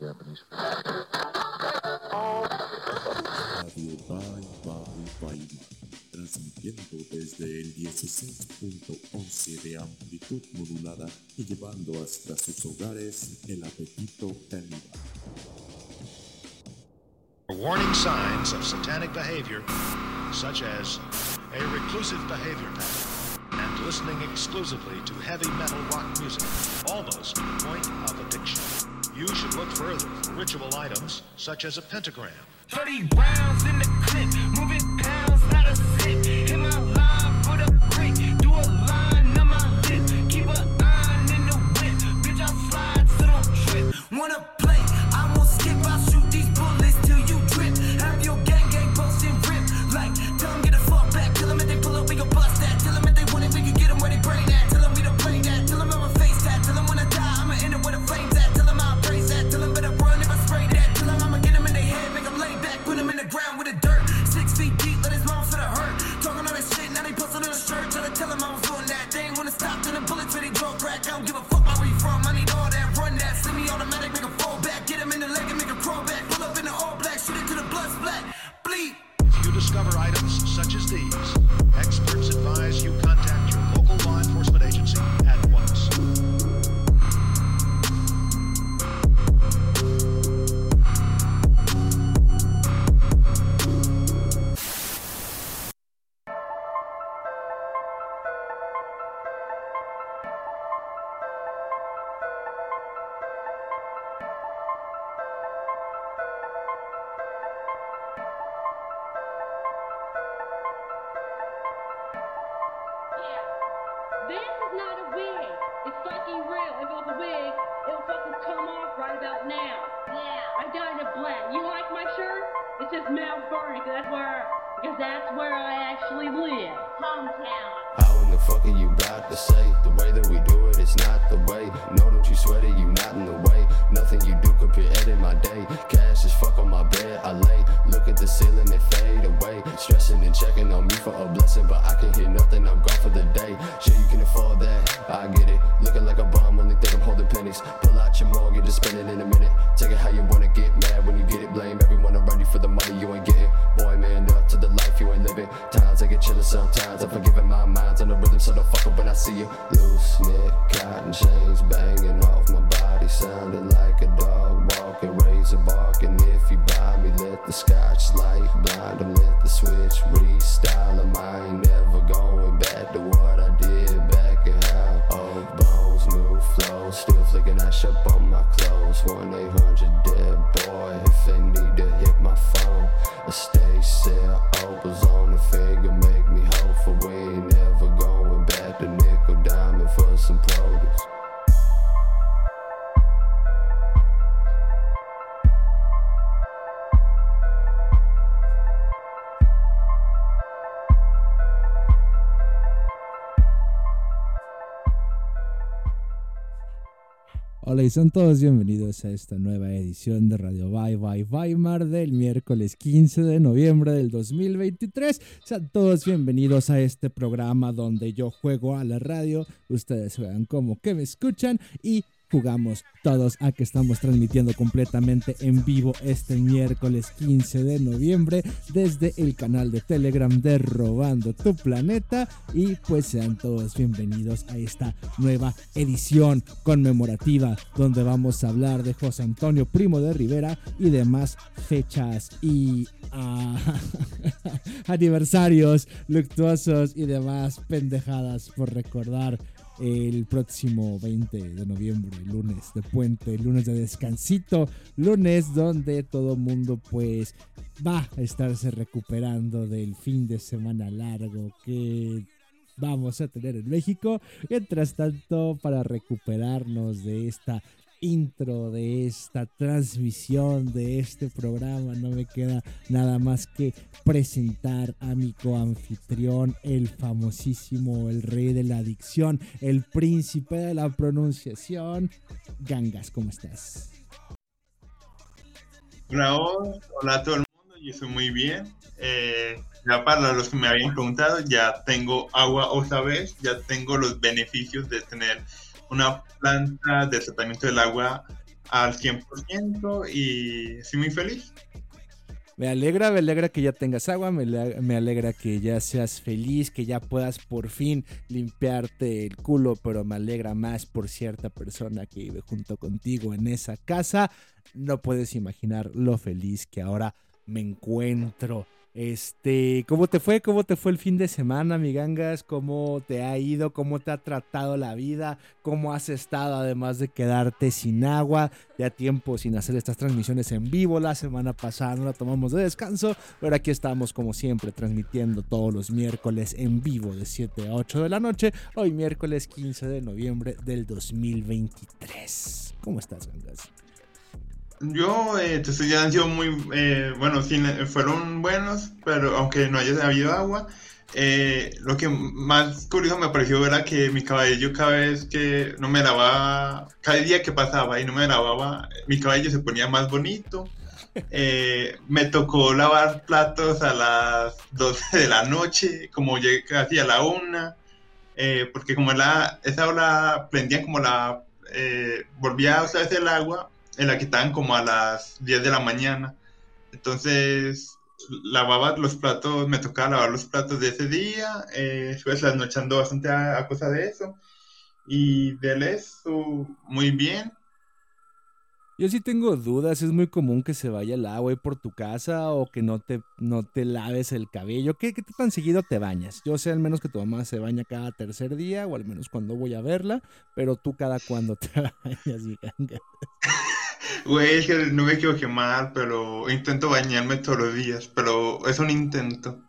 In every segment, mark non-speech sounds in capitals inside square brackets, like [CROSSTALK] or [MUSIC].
Japanese. Transmitiendo desde el 16.11 de amplitud modulada y llevando hasta sus hogares el apetito caníbal. Warning signs of satanic behavior, such as a reclusive behavior pattern, and listening exclusively to heavy metal rock music. You should look further for ritual items such as a pentagram. 30 rounds in the clip. but I can hear nothing. I'm gone for the day. She Sean todos bienvenidos a esta nueva edición de Radio Bye Bye Weimar del miércoles 15 de noviembre del 2023. Sean todos bienvenidos a este programa donde yo juego a la radio, ustedes juegan como que me escuchan y jugamos todos a que estamos transmitiendo completamente en vivo este miércoles 15 de noviembre desde el canal de Telegram de Robando tu Planeta. Y pues sean todos bienvenidos a esta nueva edición conmemorativa donde vamos a hablar de José Antonio Primo de Rivera y demás fechas y uh, [LAUGHS] aniversarios luctuosos y demás pendejadas por recordar el próximo 20 de noviembre, lunes de puente, lunes de descansito, lunes donde todo mundo pues va a estarse recuperando del fin de semana largo que vamos a tener en México. Mientras tanto, para recuperarnos de esta intro de esta transmisión, de este programa. No me queda nada más que presentar a mi coanfitrión, el famosísimo, el rey de la adicción, el príncipe de la pronunciación. Gangas, ¿cómo estás? Raúl, hola a todo el mundo, yo estoy muy bien. Eh, ya para los que me habían preguntado, ya tengo agua otra vez, ya tengo los beneficios de tener una planta de tratamiento del agua al 100% y estoy muy feliz. Me alegra, me alegra que ya tengas agua, me, alegra que ya seas feliz, que ya puedas por fin limpiarte el culo, pero me alegra más por cierta persona que vive junto contigo en esa casa. No puedes imaginar lo feliz que ahora me encuentro. Este, ¿cómo te fue? ¿Cómo te fue el fin de semana, mi gangas? ¿Cómo te ha ido? ¿Cómo te ha tratado la vida? ¿Cómo has estado además de quedarte sin agua? Ya tiempo sin hacer estas transmisiones en vivo. La semana pasada no la tomamos de descanso, pero aquí estamos como siempre transmitiendo todos los miércoles en vivo de 7 a 8 de la noche. Hoy miércoles 15 de noviembre del 2023. ¿Cómo estás, gangas? Yo, eh, te estoy han sido muy, eh, bueno, sí, eh, fueron buenos, pero aunque no haya habido agua, eh, lo que más curioso me pareció era que mi cabello cada vez que no me lavaba, cada día que pasaba y no me lavaba, mi cabello se ponía más bonito. Eh, me tocó lavar platos a las 12 de la noche, como llegué casi a la una, porque como la, esa hora prendían como la, volvía otra vez el agua, en la que estaban como a las 10 de la mañana. Entonces, lavaba los platos, me tocaba lavar los platos de ese día, eh, estuve trasnochando bastante a, a cosa de eso. Y del eso, muy bien. Yo sí tengo dudas, es muy común que se vaya el agua ahí por tu casa o que no te, no te laves el cabello. ¿Qué, ¿Qué tan seguido te bañas? Yo sé al menos que tu mamá se baña cada tercer día o al menos cuando voy a verla, pero tú cada cuando te [LAUGHS] bañas, mi ganga. Güey, es que no me quiero quemar, pero intento bañarme todos los días, pero es un intento.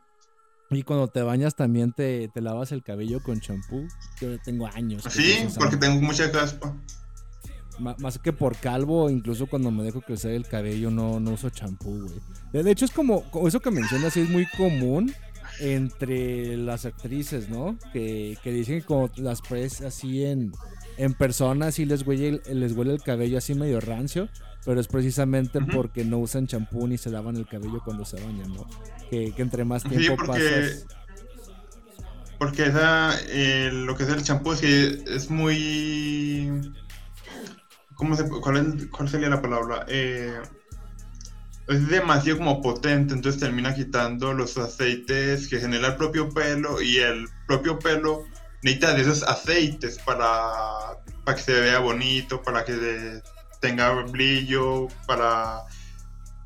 Y cuando te bañas también te, te lavas el cabello con champú. Yo tengo años. Sí, porque tengo mucha caspa. Más que por calvo, incluso cuando me dejo crecer el cabello no, no uso champú, güey. De hecho es como, eso que mencionas, es muy común entre las actrices, ¿no? Que, que dicen que como las pres así en, en persona sí les huele, el, les huele el cabello así medio rancio, pero es precisamente Ujú. porque no usan champú ni se lavan el cabello cuando se bañan, ¿no? Que, que entre más Sí, tiempo porque- pasas... Porque esa, eh, lo que es el champú es que es muy... ¿Cómo se, cuál, es- cuál sería la palabra? Eh, es demasiado como potente, entonces termina quitando los aceites que genera el propio pelo y el propio pelo necesita de esos aceites para, para que se vea bonito, para que tenga brillo, para,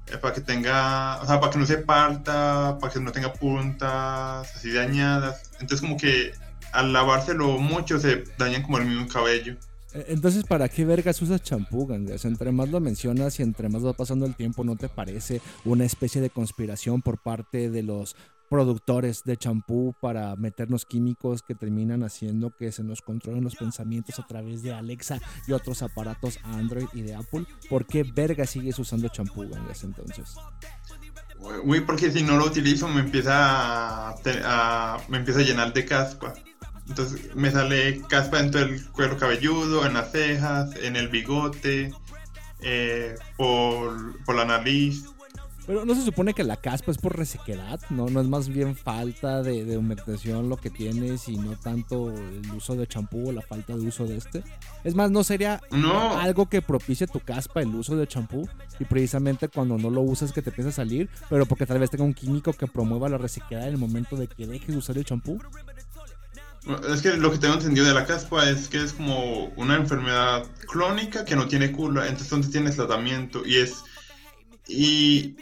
eh, para que tenga, o sea, para que no se parta, para que no tenga puntas así dañadas. Entonces como que al lavárselo mucho se dañan como el mismo cabello. Eh, Entonces, ¿para qué vergas usas champú, gangas? Entre más lo mencionas y entre más va pasando el tiempo, ¿no te parece una especie de conspiración por parte de los productores de champú para meternos químicos que terminan haciendo que se nos controlen los pensamientos a través de Alexa y otros aparatos Android y de Apple? ¿Por qué vergas sigues usando champú, gangas, entonces? Uy, porque si no lo utilizo me empieza a- me empieza a llenar de caspa. Entonces me sale caspa en todo el cuero cabelludo, en las cejas, en el bigote, eh, por, por la nariz. Pero no se supone que la caspa es por resequedad, ¿no? No es más bien falta de, de humectación lo que tienes y no tanto el uso de champú o la falta de uso de este. Es más, ¿no sería No, algo que propicie tu caspa el uso de champú? Y precisamente cuando no lo usas que te empieza a salir, pero porque tal vez tenga un químico que promueva la resequedad en el momento de que dejes de usar el champú. es que lo que tengo entendido de la caspa es que es como una enfermedad crónica que no tiene cura, entonces donde tienes tratamiento y es y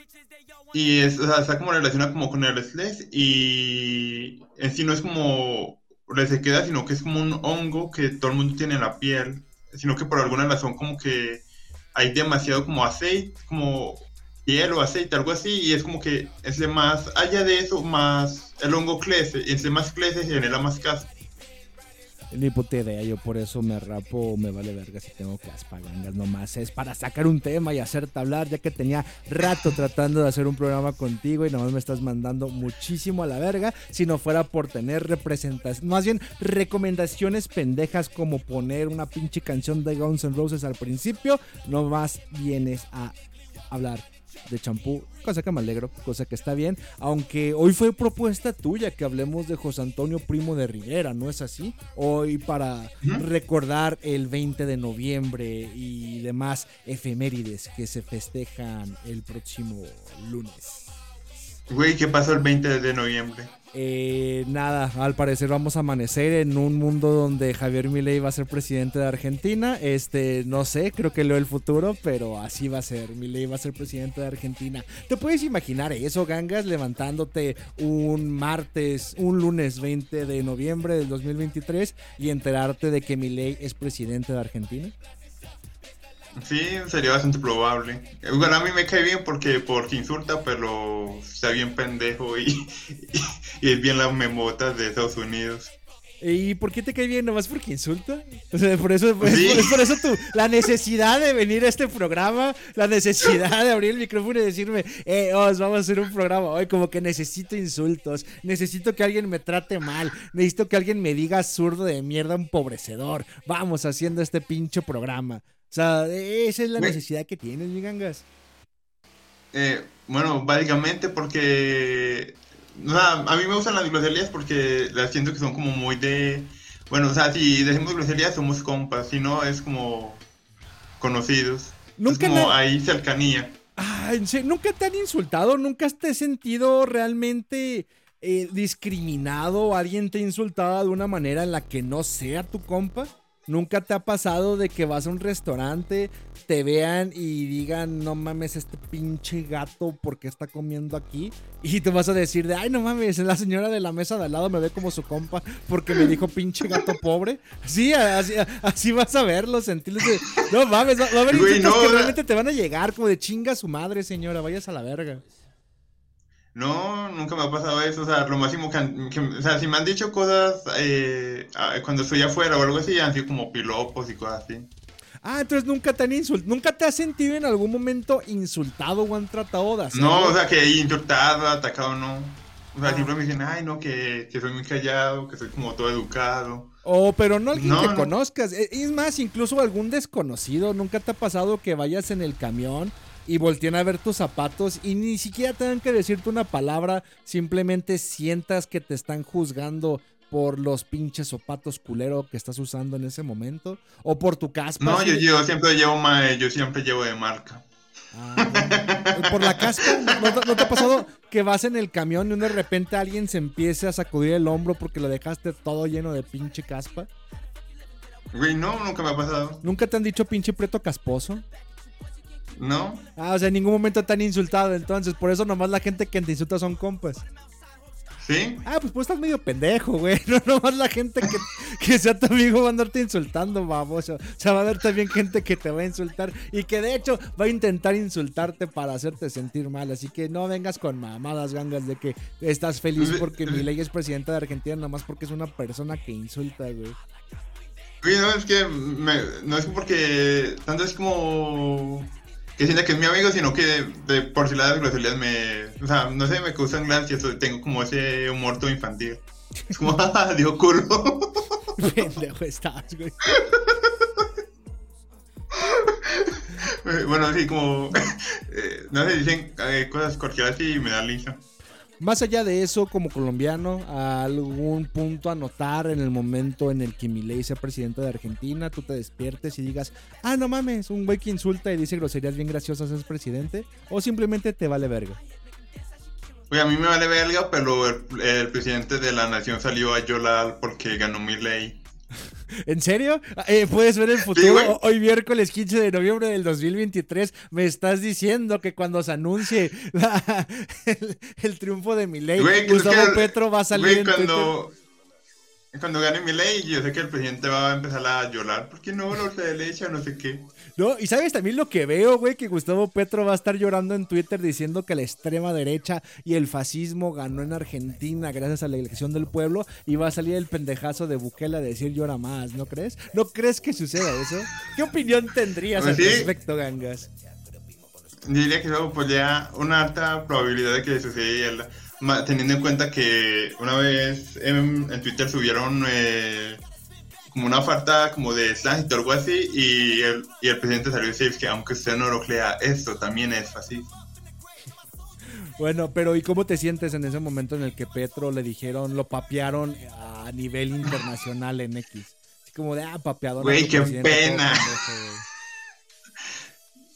y es, o sea, está como relacionada como con el estrés y en sí no es como resequedad, sino que es como un hongo que todo el mundo tiene en la piel, sino que por alguna razón como que hay demasiado como aceite, como piel o aceite, algo así, y es como que entre más allá de eso, más el hongo crece, y entre más crece genera más caspa. Ni puta idea, yo por eso me rapo, me vale verga si tengo caspa, gangas nomás. Es para sacar un tema y hacerte hablar, ya que tenía rato tratando de hacer un programa contigo y nomás me estás mandando muchísimo a la verga. Si no fuera por tener representación, más bien recomendaciones pendejas como poner una pinche canción de Guns N' Roses al principio, nomás vienes a hablar de champú, cosa que me alegro, cosa que está bien, aunque hoy fue propuesta tuya que hablemos de José Antonio Primo de Rivera, ¿no es así? Hoy para recordar el 20 de noviembre y demás efemérides que se festejan el próximo lunes. Güey, ¿qué pasó el 20 de noviembre? Eh, nada, al parecer vamos a amanecer en un mundo donde Javier Milei va a ser presidente de Argentina. Este, no sé, creo que leo el futuro, pero así va a ser. Milei va a ser presidente de Argentina. ¿Te puedes imaginar eso, gangas, levantándote un martes, un lunes 20 de noviembre del 2023 y enterarte de que Milei es presidente de Argentina? Sí, sería bastante probable. Bueno, a mí me cae bien porque, porque insulta, pero está bien pendejo y, [LAUGHS] y, es bien las memotas de Estados Unidos. ¿Y por qué te cae bien? ¿Nomás porque insulta? O sea, por eso, es, Sí. por, es por eso tú, la necesidad de venir a este programa, la necesidad de abrir el micrófono y decirme, eh, Os, vamos a hacer un programa hoy, como que necesito insultos, necesito que alguien me trate mal, necesito que alguien me diga zurdo de mierda empobrecedor. Vamos haciendo este pinche programa. O sea, esa es la necesidad que tienes, mi gangas. Eh, bueno, básicamente porque... o sea, a mí me gustan las groserías porque las siento que son como muy de... Bueno, o sea, si decimos groserías somos compas, si no es como conocidos. Nunca es como ahí cercanía. Ah. ¿Nunca te han insultado? ¿Nunca te has sentido realmente eh, discriminado? ¿Alguien te ha insultado de una manera en la que no sea tu compa? ¿Nunca te ha pasado de que vas a un restaurante, te vean y digan, no mames, este pinche gato, ¿por qué está comiendo aquí? Y te vas a decir de, ay, no mames, la señora de la mesa de al lado me ve como su compa porque me dijo pinche gato pobre. Sí, así, así vas a verlo, sentirlo. de, No mames, va, va a haber Güey, no, que realmente te van a llegar como de chinga su madre, señora, vayas a la verga. No, nunca me ha pasado eso. O sea, lo máximo que, han- que- o sea, si me han dicho cosas eh, ah, cuando estoy afuera o algo así, han sido como pilopos y cosas así. Ah, entonces nunca te han insultado, nunca te has sentido en algún momento insultado o han tratado de. No, o sea, que insultado, atacado, no. O sea, Ah. siempre me dicen, ay, no, que, que soy muy callado, que soy como todo educado. O, pero no alguien No, que no. conozcas. E- Es más, incluso algún desconocido. Nunca te ha pasado que vayas en el camión y volteen a ver tus zapatos y ni siquiera tengan que decirte una palabra. Simplemente sientas que te están juzgando por los pinches zapatos culero que estás usando en ese momento. O por tu caspa. No, yo, siempre llevo ma- yo siempre llevo de marca. Ah, bueno. Por la caspa, ¿no, te- no te ha pasado que vas en el camión y de repente alguien se empiece a sacudir el hombro porque lo dejaste todo lleno de pinche caspa? Güey, no, nunca me ha pasado. ¿Nunca te han dicho pinche preto casposo? No, Ah, o sea, en ningún momento te han insultado, entonces, por eso nomás la gente que te insulta son compas. ¿sí? Ah, pues pues estás medio pendejo, güey. [LAUGHS] No nomás la gente que, que sea tu amigo va a andarte insultando, baboso. O sea, va a haber también gente que te va a insultar y que de hecho va a intentar insultarte para hacerte sentir mal. Así que no vengas con mamadas, gangas, de que estás feliz porque mi ley es presidenta de Argentina nomás porque es una persona que insulta, güey. Güey, no, es que me- no es porque tanto es como que sienta que es mi amigo, sino que de, de por si las groserías me, o sea, no sé, me causan gracia, tengo como ese humor todo infantil. Es como, [LAUGHS] ah, digo culo. Pendejo estás, güey. [LAUGHS] bueno, así como, [LAUGHS] eh, no sé, dicen eh, cosas cualquiera así y me da risa. Más allá de eso, como colombiano, algún punto a notar en el momento en el que Milei sea presidente de Argentina, tú te despiertes y digas, ah, no mames, un güey que insulta y dice groserías bien graciosas es presidente, o simplemente te vale verga. Oye, a mí me vale verga, pero el, el presidente de la nación salió a llorar porque ganó mi ley. ¿En serio? Eh, Puedes ver el futuro. Hoy miércoles 15 de noviembre del 2023 me estás diciendo que cuando se anuncie [LAUGHS] la- el, el triunfo de Milei, Gustavo que- Petro va a salir güey, en Twitter. Cuando, gane mi ley, yo sé que el presidente va a empezar a llorar. ¿Por qué no lo se le echa no sé qué? No, y sabes también lo que veo, güey, que Gustavo Petro va a estar llorando en Twitter diciendo que la extrema derecha y el fascismo ganó en Argentina gracias a la elección del pueblo y va a salir el pendejazo de Bukele a decir llora más, ¿no crees? ¿No crees que suceda eso? ¿Qué opinión tendrías al Pues sí. respecto, Gangas? Diría que eso pues ya una alta probabilidad de que sucediera, teniendo en cuenta que una vez en, en Twitter subieron eh, como una falta como de tránsito o algo así, y el, y el presidente salió a decir que aunque usted no lo crea, esto también es fascismo. Bueno, pero ¿y cómo te sientes en ese momento en el que Petro le dijeron, lo papearon a nivel internacional en X? Así como de, ah, papeador. Güey, qué pena. [LAUGHS]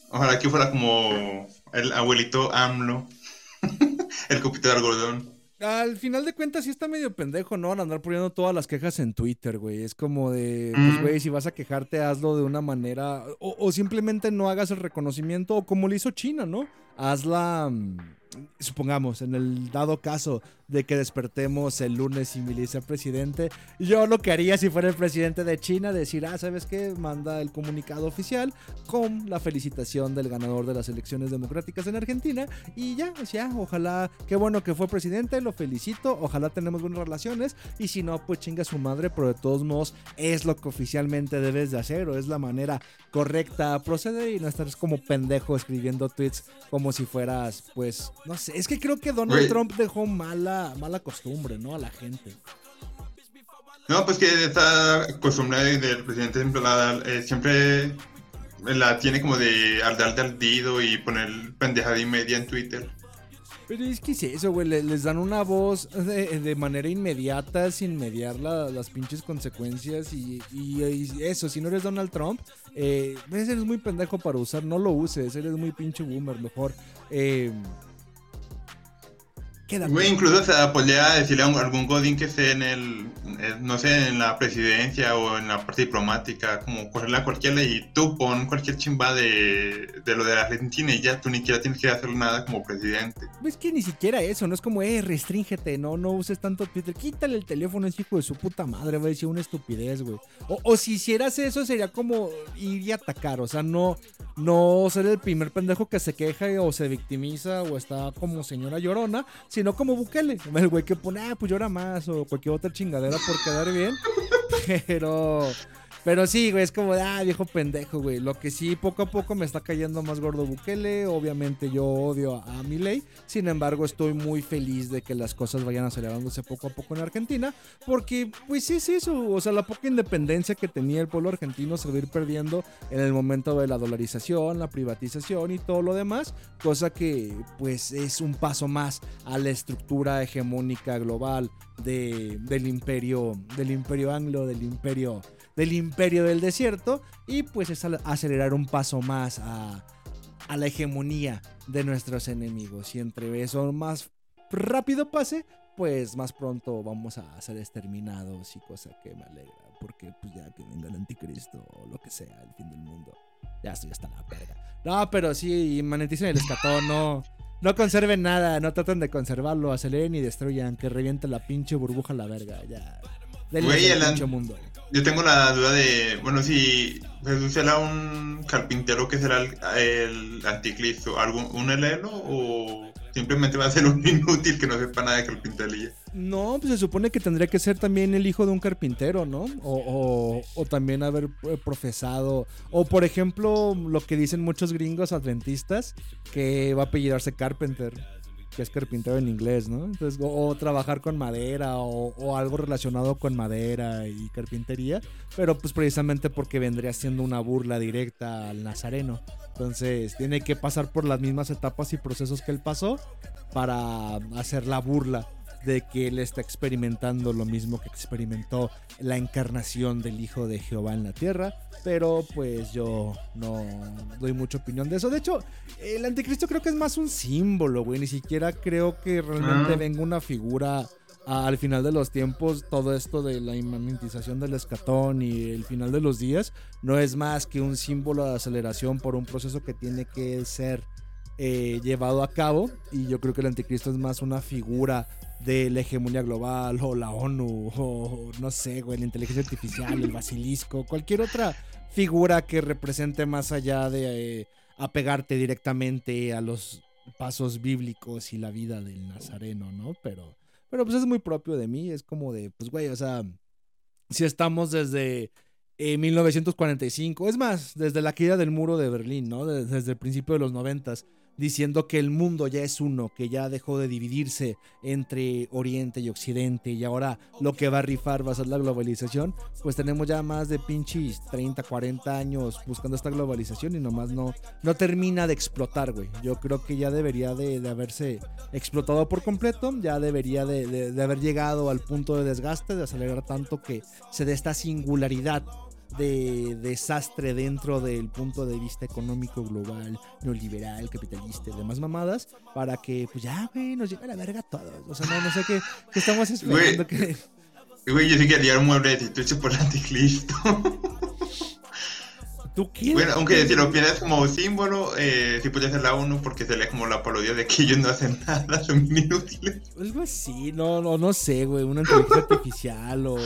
Ojalá que fuera como el abuelito AMLO, [LAUGHS] el copito de algodón. Al final de cuentas sí está medio pendejo, ¿no? Al andar poniendo todas las quejas en Twitter, güey. Es como de, pues, Mm. güey, si vas a quejarte, hazlo de una manera... O, o simplemente no hagas el reconocimiento, o como lo hizo China, ¿no? Hazla, mm, supongamos, en el dado caso de que despertemos el lunes y Milei sea presidente, yo lo que haría si fuera el presidente de China, decir, ah, ¿sabes qué? Manda el comunicado oficial con la felicitación del ganador de las elecciones democráticas en Argentina y ya, o sea, ojalá, qué bueno que fue presidente, lo felicito, ojalá tenemos buenas relaciones y si no, pues chinga su madre, pero de todos modos es lo que oficialmente debes de hacer o es la manera correcta proceder y no estar como pendejo escribiendo tweets como si fueras, pues, no sé, es que creo que Donald. Trump dejó mala, mala costumbre, ¿no? A la gente. No, pues que esta costumbre del presidente siempre la, eh, siempre la tiene como de al dar de ardido y poner pendejada y media en Twitter. Pero es que es eso, güey. le- Les dan una voz de, de manera inmediata, sin mediar la- las pinches consecuencias. Y, y- y eso, si no eres Donald Trump, eh, eres muy pendejo para usar. No lo uses, eres muy pinche boomer. Mejor. Eh, quédate. Güey, incluso se podría decirle a algún godín que esté en el, eh, no sé, en la presidencia o en la parte diplomática, como cogerle a cualquier ley y tú pon cualquier chimba de, de lo de Argentina y ya tú ni siquiera tienes que hacer nada como presidente. Es que ni siquiera eso, no es como, eh, restríngete, no, no uses tanto Twitter, quítale el teléfono, es hijo de su puta madre, va a decir una estupidez, güey. O, o si hicieras eso sería como ir y atacar, o sea, no, no ser el primer pendejo que se queja o se victimiza o está como señora llorona, sino como Bukele, [LAUGHS] el güey que pone, ah, pues llora más o cualquier otra chingadera por quedar bien, [LAUGHS] pero... Pero sí, güey, es como ah, viejo pendejo, güey. Lo que sí, poco a poco me está cayendo más gordo Bukele. Obviamente yo odio a, a Milei. Sin embargo, estoy muy feliz de que las cosas vayan acelerándose poco a poco en Argentina. Porque, pues sí es eso. O sea, la poca independencia que tenía el pueblo argentino se va a ir perdiendo en el momento de la dolarización, la privatización y todo lo demás. Cosa que, pues, es un paso más a la estructura hegemónica global de, del imperio, del imperio anglo, del imperio del imperio del desierto y pues es acelerar un paso más a, la hegemonía de nuestros enemigos. Y entre eso más rápido pase pues más pronto vamos a ser exterminados y cosa que me alegra porque pues ya que venga el anticristo o lo que sea el fin del mundo. Ya estoy hasta la verga. No pero sí maneticen el escatón no no conserven nada no traten de conservarlo aceleren y destruyan que reviente la pinche burbuja la verga ya denles Güey, el mundo Yo tengo la duda de, bueno, si Jesús será un carpintero que será el, el anticristo, ¿algún, un heleno o simplemente va a ser un [LAUGHS] inútil que no sepa nada de carpintería? No, pues se supone que tendría que ser también el hijo de un carpintero, ¿no? O, o- o también haber eh, profesado. O por ejemplo, lo que dicen muchos gringos adventistas, que va a apellidarse Carpenter, que es carpintero en inglés, ¿no? Entonces, o, trabajar con madera o, o algo relacionado con madera y carpintería, pero pues precisamente porque vendría siendo una burla directa al nazareno. Entonces, tiene que pasar por las mismas etapas y procesos que él pasó para hacer la burla de que él está experimentando lo mismo que experimentó la encarnación del Hijo de Jehová en la tierra. Pero pues yo no doy mucha opinión de eso. De hecho, el anticristo creo que es más un símbolo, güey. Ni siquiera creo que realmente Ah. venga una figura a- al final de los tiempos. Todo esto de la inmanentización del escatón y el final de los días no es más que un símbolo de aceleración por un proceso que tiene que ser eh, llevado a cabo y yo creo que el anticristo es más una figura de la hegemonía global o la ONU o no sé, güey, la inteligencia artificial, el basilisco, cualquier otra figura que represente más allá de eh, apegarte directamente a los pasos bíblicos y la vida del nazareno, ¿no? Pero, pero pues es muy propio de mí, es como de, pues güey, o sea, si estamos desde eh, 1945, es más, desde la caída del muro de Berlín, ¿no? De- desde el principio de los noventas, diciendo que el mundo ya es uno, que ya dejó de dividirse entre Oriente y Occidente y ahora lo que va a rifar va a ser la globalización, pues tenemos ya más de pinches 30, 40 años buscando esta globalización y nomás no, no termina de explotar, güey. Yo creo que ya debería de, haberse explotado por completo, ya debería de, de- de haber llegado al punto de desgaste, de acelerar tanto que se dé esta singularidad de desastre dentro del punto de vista económico global, neoliberal, capitalista y demás mamadas, para que pues ya, güey, nos llegue a la verga a todos. O sea, no, no sé qué, qué estamos esperando que... Güey, yo sí quería un mueblecito hecho por anticristo. ¿Tú qué? Bueno, aunque si lo piensas como símbolo, eh, sí podría ser la ONU porque se lee como la parodia de que ellos no hacen [LAUGHS] nada, son inútiles. Algo así, no, no, no sé, güey, una inteligencia artificial o,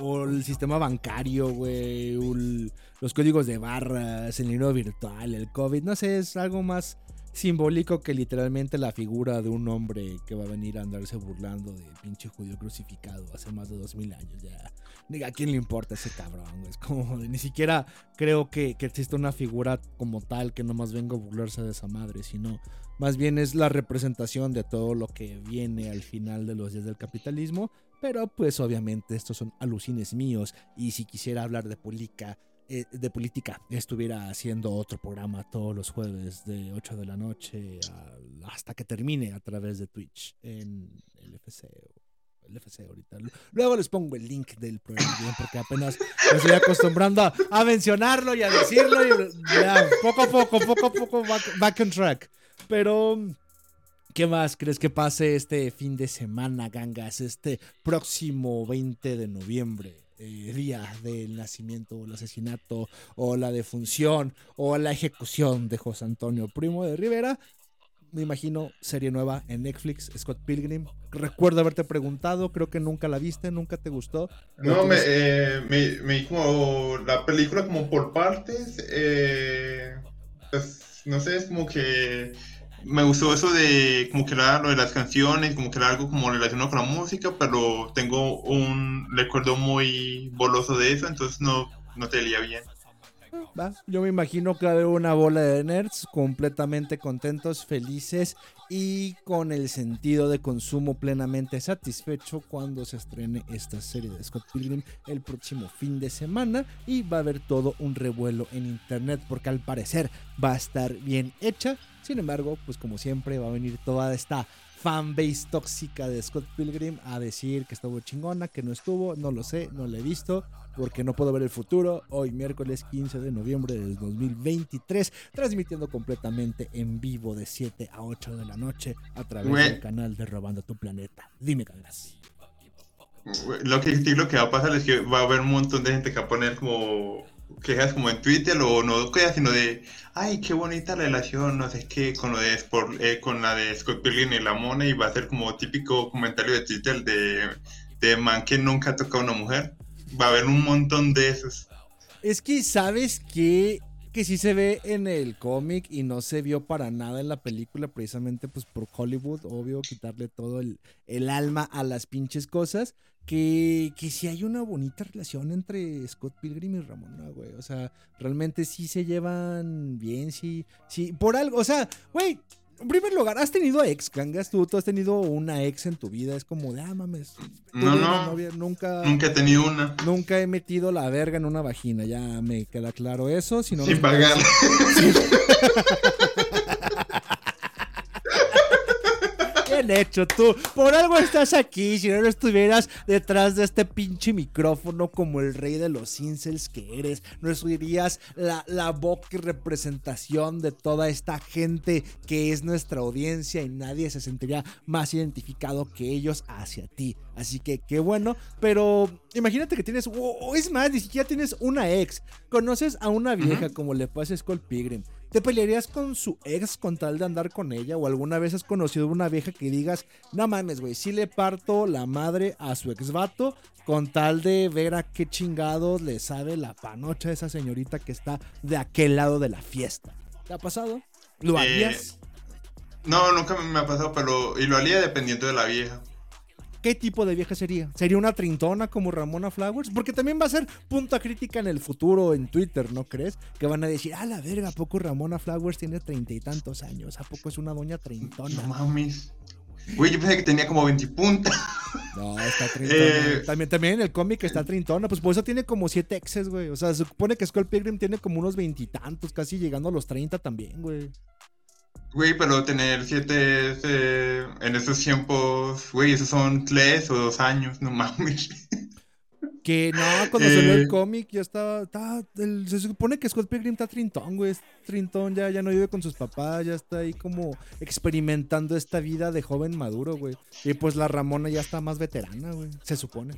o el sistema bancario, güey, el- los códigos de barras, el dinero virtual, el COVID, no sé, es algo más simbólico que literalmente la figura de un hombre que va a venir a andarse burlando de pinche judío crucificado hace más de dos mil años, ya. Diga, ¿a quién le importa ese cabrón? Es como, ni siquiera creo que, que exista una figura como tal que nomás venga a burlarse de esa madre, sino más bien es la representación de todo lo que viene al final de los días del capitalismo. Pero pues obviamente estos son alucines míos. Y si quisiera hablar de política, eh, de política, estuviera haciendo otro programa todos los jueves de 8 de la noche hasta que termine a través de Twitch en el FC. o El ahorita. Luego les pongo el link del programa porque apenas me estoy acostumbrando a, mencionarlo y a decirlo. Y poco a poco, poco a poco, back, back on track. Pero, ¿qué más crees que pase este fin de semana, gangas? Este próximo 20 de noviembre, eh, día del nacimiento, o el asesinato, o la defunción, o la ejecución de José Antonio Primo de Rivera. Me imagino serie nueva en Netflix, Scott Pilgrim. Recuerdo haberte preguntado, creo que nunca la viste, nunca te gustó. No, me, eh, me, me di como la película como por partes. eh, pues, no sé, es como que me gustó eso de como que era lo de las canciones, como que era algo como relacionado con la música, pero tengo un recuerdo muy boloso de eso, entonces no, no te leía bien. Yo me imagino que haber una bola de nerds completamente contentos, felices y con el sentido de consumo plenamente satisfecho cuando se estrene esta serie de Scott Pilgrim el próximo fin de semana y va a haber todo un revuelo en internet porque al parecer va a estar bien hecha. Sin embargo, pues como siempre va a venir toda esta fanbase tóxica de Scott Pilgrim a decir que estuvo chingona, que no estuvo, no lo sé, no la he visto, porque no puedo ver el futuro. Hoy miércoles 15 de noviembre del 2023, transmitiendo completamente en vivo de 7 a 8 de la noche a través del canal de Robando tu Planeta. Dime, Cangas. Lo que lo que va a pasar es que va a haber un montón de gente que va a poner como quejas como en Twitter o no quejas sino de ay qué bonita relación no sé qué con lo de eh, con la de Scott Pilgrim y la mona y va a ser como típico comentario de Twitter de, de man que nunca ha tocado a una mujer va a haber un montón de esos Es que, ¿sabes qué? Que sí se ve en el cómic y no se vio para nada en la película, precisamente pues por Hollywood, obvio, quitarle todo el, el alma a las pinches cosas. Que, que sí hay una bonita relación entre Scott Pilgrim y Ramona, güey. O sea, realmente sí se llevan bien, sí, sí, por algo. O sea, güey, en primer lugar, ¿has tenido ex, Gangas? ¿Tú, tú has tenido una ex en tu vida. Es como de, ah, mames. No, no. novia, nunca... nunca he tenido una Nunca he metido la verga en una vagina, ya me queda claro eso. Si no sin pagar [LAUGHS] Bien hecho tú. Por algo estás aquí. Si no no estuvieras detrás de este pinche micrófono como el rey de los incels que eres, no serías la, la boca y representación de toda esta gente que es nuestra audiencia y nadie se sentiría más identificado que ellos hacia ti. Así que qué bueno. Pero imagínate que tienes, o, es más, ni siquiera tienes una ex. Conoces a una vieja como le pasa a Skull Pilgrim. ¿Te pelearías con su ex con tal de andar con ella? ¿O alguna vez has conocido una vieja que digas, no mames, güey, sí le parto la madre a su ex vato con tal de ver a qué chingados le sabe la panocha a esa señorita que está de aquel lado de la fiesta? ¿Te ha pasado? ¿Lo Eh, harías? no nunca me ha pasado pero y lo haría dependiendo de la vieja ¿qué tipo de vieja sería? ¿Sería una trintona como Ramona Flowers? Porque también va a ser punta crítica en el futuro en Twitter, ¿no crees? Que van a decir, ah, la verga, ¿a poco Ramona Flowers tiene treinta y tantos años? ¿A poco es una doña No treintona? mames. Güey, yo pensé que tenía como 20 puntas. No, está trintona. [LAUGHS] Eh, También, también en el cómic está trintona, pues por eso tiene como siete exes, güey. O sea, se supone que Skull Pilgrim tiene como unos veintitantos, casi llegando a los 30 también, güey. Güey, pero tener siete este, en esos tiempos, güey, esos son tres o dos años, no [LAUGHS] mames. Que no, cuando salió el Eh. cómic ya estaba. estaba- el- se supone que Scott Pilgrim está trintón, güey. Es trintón, ya, ya no vive con sus papás, ya está ahí como experimentando esta vida de joven maduro, güey. Y pues la Ramona ya está más veterana, güey. Se supone.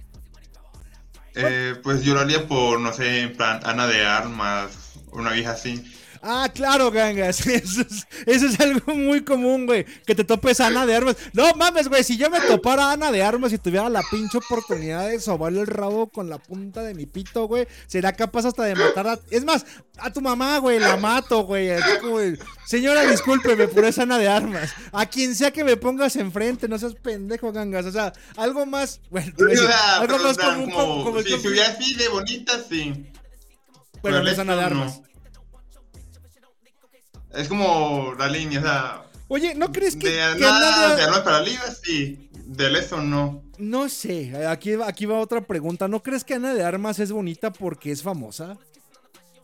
Eh, pues yo lo haría por, no sé, en plan Ana de Armas, una vieja así. Ah, claro, gangas. [LAUGHS] Eso es, eso es algo muy común, güey. Que te topes a Ana de Armas. No mames, güey. Si yo me topara a Ana de Armas y tuviera la pinche oportunidad de sobarle el rabo con la punta de mi pito, güey, será capaz hasta de matar a. Es más, a tu mamá, güey, la mato, güey. Señora, discúlpeme, pero es Ana de Armas. A quien sea que me pongas enfrente, no seas pendejo, gangas. O sea, algo más. Bueno, decir, algo más común como, como, como si que- estuviera así de bonita, sí. Pero no es Ana de no. Es como la línea, o sea, Oye, ¿no crees que, de que nada, de- de armas para arriba, sí. Del eso no. No sé, aquí va, aquí va otra pregunta. ¿No crees que Ana de Armas es bonita porque es famosa?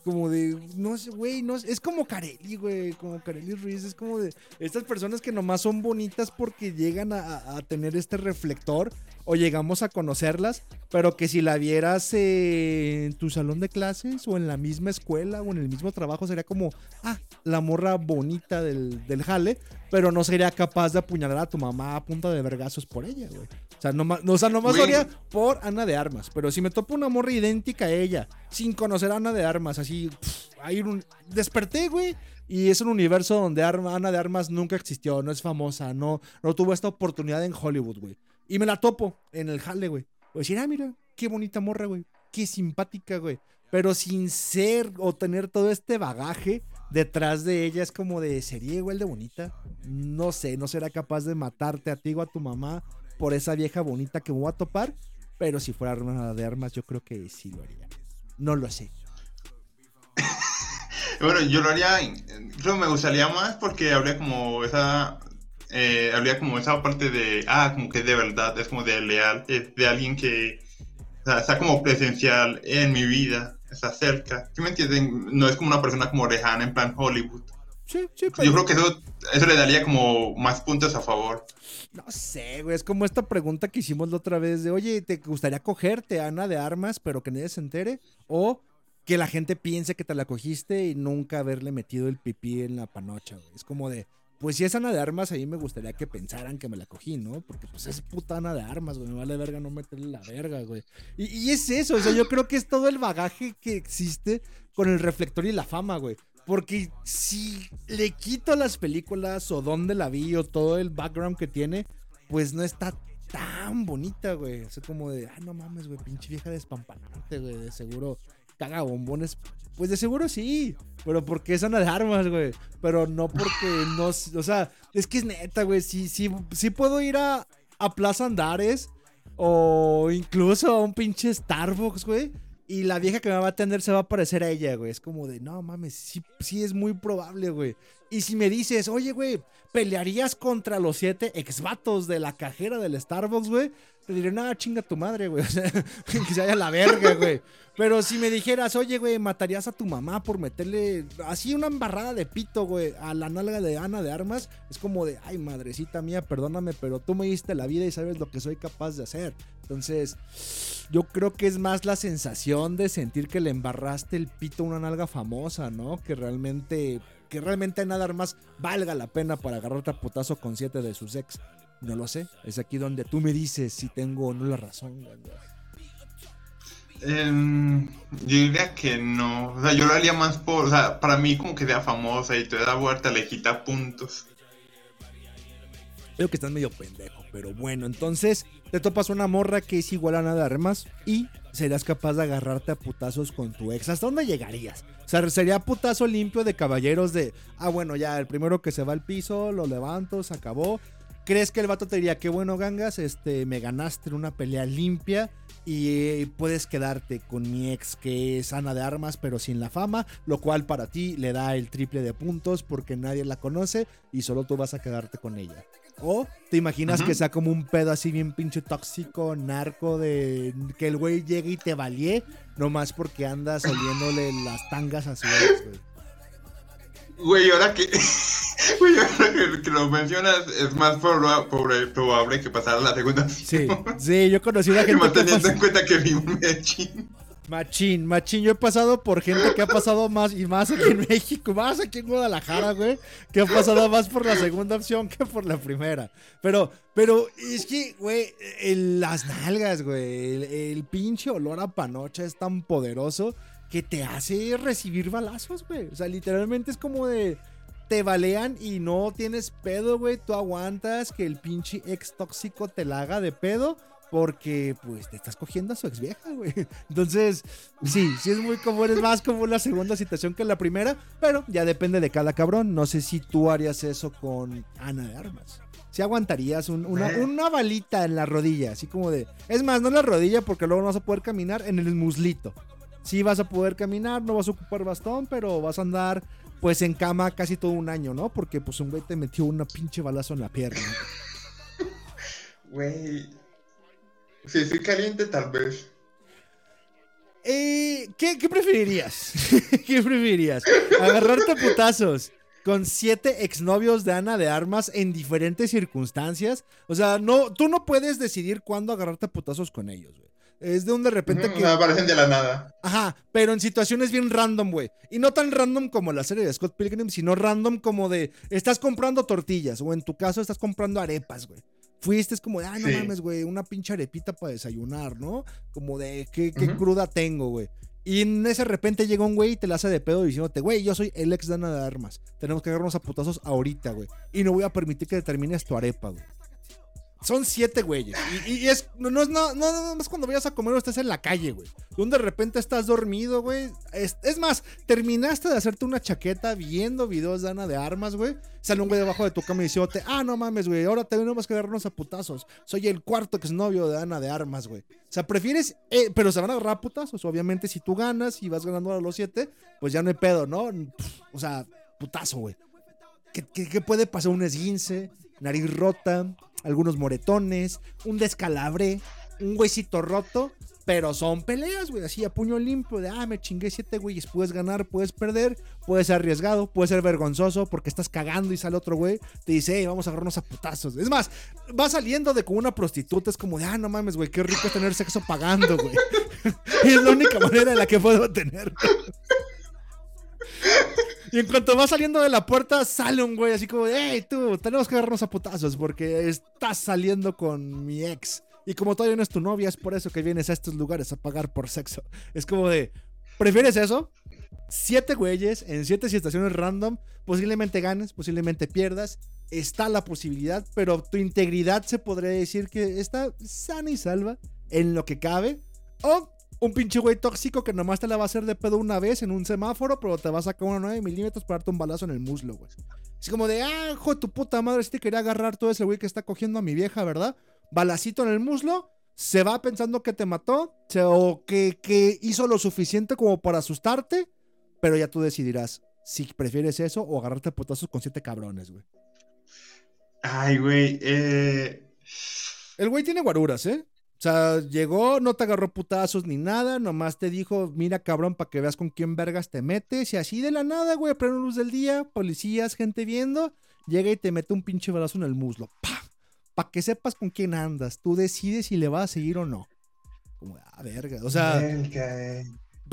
Como de, no sé, güey, no sé, es como Carelli, güey, como Carelli Ruiz, es como de estas personas que nomás son bonitas porque llegan a, a- a tener este reflector o llegamos a conocerlas, pero que si la vieras eh, en tu salón de clases o en la misma escuela o en el mismo trabajo sería como, ah, la morra bonita del, del jale, pero no sería capaz de apuñalar a tu mamá a punta de vergazos por ella, güey. O sea, nomás, no, o sea, nomás haría por Ana de Armas. Pero si me topo una morra idéntica a ella, sin conocer a Ana de Armas, así, pff, ahí un- desperté, güey. Y es un universo donde Arma- Ana de Armas nunca existió, no es famosa, no, no tuvo esta oportunidad en Hollywood, güey. Y me la topo en el jale, güey. Voy a decir, ah, mira, qué bonita morra, güey. Qué simpática, güey. Pero sin ser o tener todo este bagaje detrás de ella, es como de, ¿sería igual de bonita? No sé, no será capaz de matarte a ti o a tu mamá por esa vieja bonita que me voy a topar. Pero si fuera Ana de Armas, yo creo que sí lo haría. No lo sé. [LAUGHS] Bueno, yo lo haría, creo me gustaría más porque habría como esa, eh, habría como esa parte de, ah, como que de verdad, es como de leal, es de alguien que, está como presencial en mi vida, está cerca. ¿Sí me entienden? No es como una persona como lejana en plan Hollywood. Sí, sí, Yo creo que eso, eso le daría como más puntos a favor. No sé, güey. Es como esta pregunta que hicimos la otra vez de, oye, ¿te gustaría cogerte a Ana de Armas, pero que nadie se entere? O que la gente piense que te la cogiste y nunca haberle metido el pipí en la panocha, güey. Es como de, pues si es Ana de Armas, ahí me gustaría que pensaran que me la cogí, ¿no? Porque pues es puta Ana de Armas, güey. Me vale verga no meterle la verga, güey. Y, es eso, o sea, yo creo que es todo el bagaje que existe con el reflector y la fama, güey. Porque si le quito las películas o dónde la vi o todo el background que tiene, pues no está tan bonita, güey. O sea, como de, ah, no mames, güey, pinche vieja despampanante, güey. De seguro caga bombones. Pues de seguro sí, pero porque es Ana de Armas, güey. Pero no porque no, o sea, es que es neta, güey. Sí, sí, sí puedo ir a, a Plaza Andares o incluso a un pinche Starbucks, güey. Y la vieja que me va a atender se va a parecer a ella, güey. Es como de, no mames, sí, sí es muy probable, güey. Y si me dices, oye, güey, ¿pelearías contra los siete exvatos de la cajera del Starbucks, güey? Te diré, nada, chinga tu madre, güey. O sea, [LAUGHS] que se vaya la verga, güey. Pero si me dijeras, oye, güey, matarías a tu mamá por meterle así una embarrada de pito, güey, a la nalga de Ana de Armas, es como de, ay, madrecita mía, perdóname, pero tú me diste la vida y sabes lo que soy capaz de hacer. Entonces, yo creo que es más la sensación de sentir que le embarraste el pito a una nalga famosa, ¿no? Que realmente, que realmente nada más valga la pena para agarrarte a putazo con siete de sus ex. No lo sé. Es aquí donde tú me dices si tengo o no la razón, güey. Em, yo diría que no. O sea, yo lo haría más por. O sea, para mí, como que sea famosa y te da vuelta, le quita puntos. Veo que estás medio pendejo, pero bueno, entonces te topas una morra que es igual a nada de armas y serías capaz de agarrarte a putazos con tu ex. ¿Hasta dónde llegarías? O sea, sería putazo limpio de caballeros de, ah, bueno, ya, el primero que se va al piso, lo levanto, se acabó. ¿Crees que el vato te diría, qué bueno, gangas, este, me ganaste en una pelea limpia y puedes quedarte con mi ex que es Ana de Armas pero sin la fama, lo cual para ti le da el triple de puntos porque nadie la conoce y solo tú vas a quedarte con ella? O te imaginas que sea como un pedo así bien pinche tóxico, narco, de que el güey llegue y te valie, nomás porque andas oliéndole las tangas a su ex, güey. Güey, ahora que. [LAUGHS] Güey, ahora que, que lo mencionas, es más proba- pobre- probable que pasara la segunda Sí, sí, yo conocí a [LAUGHS] Y gente más que teniendo pasó- en cuenta que vivo en Medellín. Machín, machín. Yo he pasado por gente que ha pasado más y más aquí en México, más aquí en Guadalajara, güey. Que ha pasado más por la segunda opción que por la primera. Pero, pero es que, güey, el- las nalgas, güey. El, el pinche olor a panocha es tan poderoso que te hace recibir balazos, güey. O sea, literalmente es como de. Te balean y no tienes pedo, güey. Tú aguantas que el pinche ex tóxico te la haga de pedo. Porque, pues, te estás cogiendo a su ex vieja, güey. [LAUGHS] Entonces, sí, sí es muy común. Es más común la segunda situación que la primera. Pero ya depende de cada cabrón. No sé si tú harías eso con Ana de Armas. Si aguantarías un- una, Eh. una balita en la rodilla. Así como de. Es más, no en la rodilla porque luego no vas a poder caminar. En el muslito. Sí vas a poder caminar, no vas a ocupar bastón, pero vas a andar pues en cama casi todo un año, ¿no? Porque pues un güey te metió una pinche balazo en la pierna. [LAUGHS] Güey. Si estoy caliente, tal vez. Eh, ¿qué, qué preferirías? [LAUGHS] ¿Qué preferirías? ¿Agarrarte a putazos con siete exnovios de Ana de Armas en diferentes circunstancias? O sea, no, tú no puedes decidir cuándo agarrarte a putazos con ellos, güey. Es de un de repente Ujú, que... aparecen de la nada. Ajá, pero en situaciones bien random, güey. Y no tan random como la serie de Scott Pilgrim, sino random como de estás comprando tortillas o en tu caso estás comprando arepas, güey. Fuiste es como de, ah, no Sí. mames, güey, una pinche arepita para desayunar, ¿no? Como de, qué, qué cruda tengo, güey. Y en ese repente llega un güey y te la hace de pedo diciéndote, güey, yo soy el ex Dana de armas. Tenemos que agarrarnos a putazos ahorita, güey. Y no voy a permitir que termines tu arepa, güey. Son siete güeyes. Y, y es, no, no es no, no, es cuando vayas a comer o estés en la calle, güey. Donde de repente estás dormido, güey. Es, es más, terminaste de hacerte una chaqueta viendo videos de Ana de Armas, güey. Sale un güey debajo de tu cama y dice, ah, no mames, güey. Ahora tenemos que agarrarnos a putazos. Soy el cuarto exnovio de Ana de Armas, güey. O sea, prefieres, eh, pero se van a agarrar a putazos. Obviamente, si tú ganas y vas ganando a los siete, pues ya no hay pedo, ¿no? O sea, putazo, güey. ¿Qué, qué, qué puede pasar? Un esguince, nariz rota, algunos moretones, un descalabre, un huesito roto. Pero son peleas, güey, así a puño limpio, de, ah, me chingué siete güeyes, puedes ganar, puedes perder, puedes ser arriesgado, puede ser vergonzoso porque estás cagando y sale otro güey, te dice, hey, vamos a agarrarnos a putazos. Es más, va saliendo de como una prostituta, es como de, ah, no mames, güey, qué rico es tener sexo pagando, güey. [LAUGHS] es la única manera en la que puedo tener. [LAUGHS] Y en cuanto va saliendo de la puerta, sale un güey así como hey, tú, tenemos que agarrarnos a putazos porque estás saliendo con mi ex. Y como todavía no es tu novia, es por eso que vienes a estos lugares a pagar por sexo. Es como de, ¿prefieres eso? Siete güeyes en siete situaciones random, posiblemente ganes, posiblemente pierdas. Está la posibilidad, pero tu integridad se podría decir que está sana y salva en lo que cabe. O un pinche güey tóxico que nomás te la va a hacer de pedo una vez en un semáforo, pero te va a sacar unos 9 milímetros para darte un balazo en el muslo, güey. Es como de, ah, hijo de tu puta madre, si te quería agarrar todo ese güey que está cogiendo a mi vieja, ¿verdad? Balacito en el muslo, se va pensando que te mató, se- o que, que hizo lo suficiente como para asustarte, pero ya tú decidirás si prefieres eso o agarrarte a putazos con siete cabrones, güey. Ay, güey. Eh... El güey tiene guaruras, ¿eh? O sea, llegó, no te agarró putazos ni nada, nomás te dijo, mira cabrón, para que veas con quién vergas te metes. Y así de la nada, güey, plena luz del día, policías, gente viendo, llega y te mete un pinche balazo en el muslo. ¡Pah! Para que sepas con quién andas. Tú decides si le vas a seguir o no. Como, ah, verga. O sea.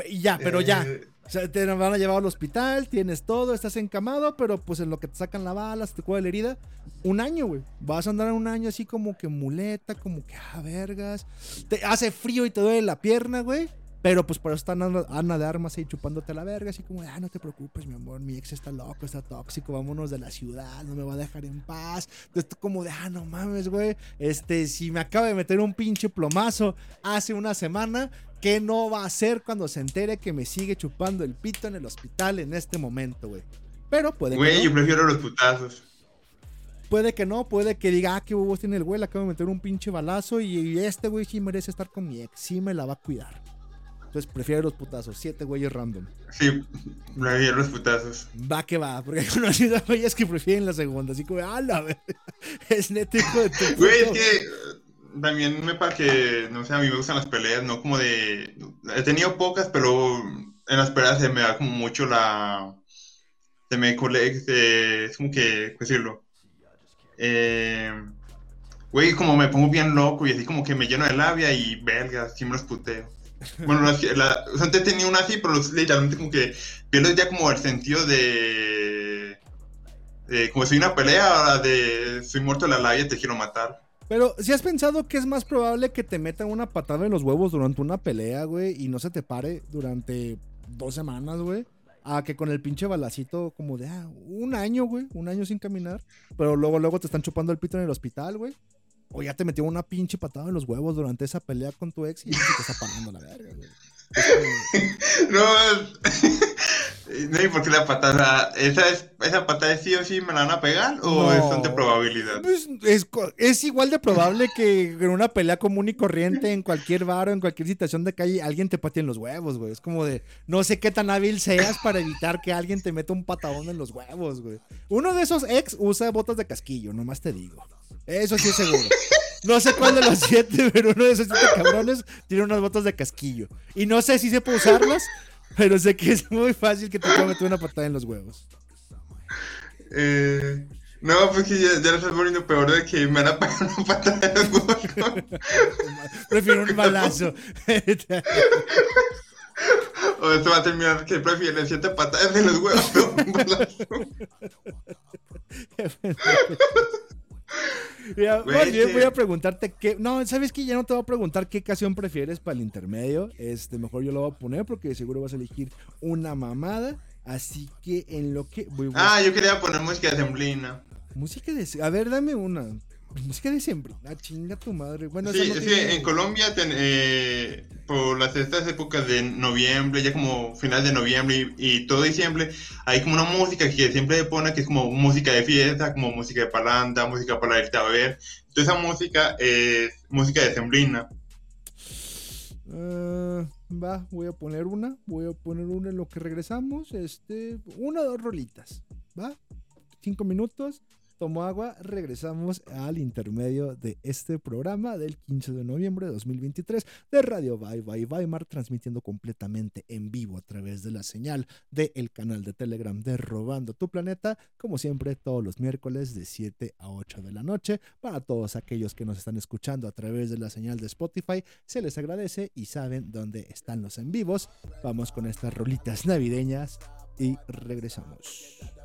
Y ya, pero ya. Eh, O sea, te van a llevar al hospital, tienes todo, estás encamado, pero pues en lo que te sacan la bala, se te cuela la herida, un año, güey. Vas a andar un año así como que muleta, como que, ah, vergas. Te hace frío y te duele la pierna, güey. Pero pues por eso está Ana, de Armas ahí chupándote la verga, así como, ah, no te preocupes, mi amor, mi ex está loco, está tóxico, vámonos de la ciudad, no me va a dejar en paz. Entonces tú como de, ah, no mames, güey, este, si me acaba de meter un pinche plomazo hace una semana, ¿qué no va a hacer cuando se entere que me sigue chupando el pito en el hospital en este momento, güey? Pero puede que Güey, no. yo prefiero los putazos. puede que no, puede que diga, ah, qué huevos tiene el güey, le acabo de meter un pinche balazo y, y este güey sí merece estar con mi ex, sí me la va a cuidar. Entonces prefiero los putazos, siete güeyes random. Sí, prefiero los putazos. Va que va, porque he conocido a güeyes que prefieren la segunda, así como, ah, la [LAUGHS] es neta hijo de tu Güey, es que también me para que, no sé, a mí me gustan las peleas, no como de... He tenido pocas, pero en las peleas se me da como mucho la... Se me se- Es como que, ¿cómo decirlo? Eh, Güey, como me pongo bien loco y así como que me lleno de labia y así me los puteo. Bueno, las la, o antes tenía una así, pero literalmente como que pierdo ya como el sentido de... de como si una pelea, ahora de soy muerto de la labia, te quiero matar. Pero si has pensado que es más probable que te metan una patada en los huevos durante una pelea, güey, y no se te pare durante dos semanas, güey, a que con el pinche balacito como de ah, un año, güey, un año sin caminar, pero luego luego te están chupando el pito en el hospital, güey. O ya te metió una pinche patada en los huevos durante esa pelea con tu ex y ya se te está parando la verga, güey. [LAUGHS] No, no hay por qué la patada. ¿Esa, es, ¿Esa patada sí o sí me la van a pegar o No. es probabilidad? Pues, es, es igual de probable que en una pelea común y corriente, en cualquier bar o en cualquier situación de calle, alguien te patee en los huevos, güey. Es como de, no sé qué tan hábil seas para evitar que alguien te meta un patadón en los huevos, güey. Uno de esos ex usa botas de casquillo, nomás te digo. Eso sí es seguro. No sé cuál de los siete, [LAUGHS] pero uno de esos siete cabrones tiene unas botas de casquillo. Y no sé si sepa usarlas, pero sé que es muy fácil que te pueda meter una patada en los huevos. Eh, no, pues que ya, ya lo estás poniendo peor de que me van a pegar una patada en los huevos. [LAUGHS] Prefiero un balazo. O esto va a terminar que prefieren siete patadas en los huevos. [LAUGHS] un balazo. [LAUGHS] Mira, Güey, más bien que- voy a preguntarte qué. No, ¿sabes qué? Ya no te voy a preguntar qué canción prefieres para el intermedio. Este, mejor yo lo voy a poner porque seguro vas a elegir una mamada. Así que en lo que. voy- voy- Ah, yo quería poner música de semblina. Música de. A ver, dame una. Música de siempre. Ah, chinga tu madre. Bueno, Sí, no sí, tiene- en Colombia, ten- eh, por las estas épocas de noviembre, ya como final de noviembre y, y todo diciembre, hay como una música que siempre pone que es como música de fiesta, como música de parranda, música para irte a ver. Entonces esa música es música de sembrina. Ah, va, voy a poner una. Voy a poner una en lo que regresamos. Este. Una o dos rolitas. ¿Va? Cinco minutos. Tomo agua. Regresamos al intermedio de este programa del 15 de noviembre de 2023 de Radio Bye Bye Weimar, transmitiendo completamente en vivo a través de la señal del canal de Telegram de Robando tu Planeta, como siempre todos los miércoles de 7 a 8 de la noche. Para todos aquellos que nos están escuchando a través de la señal de Spotify, se les agradece y saben dónde están los en vivos. Vamos con estas rolitas navideñas y regresamos.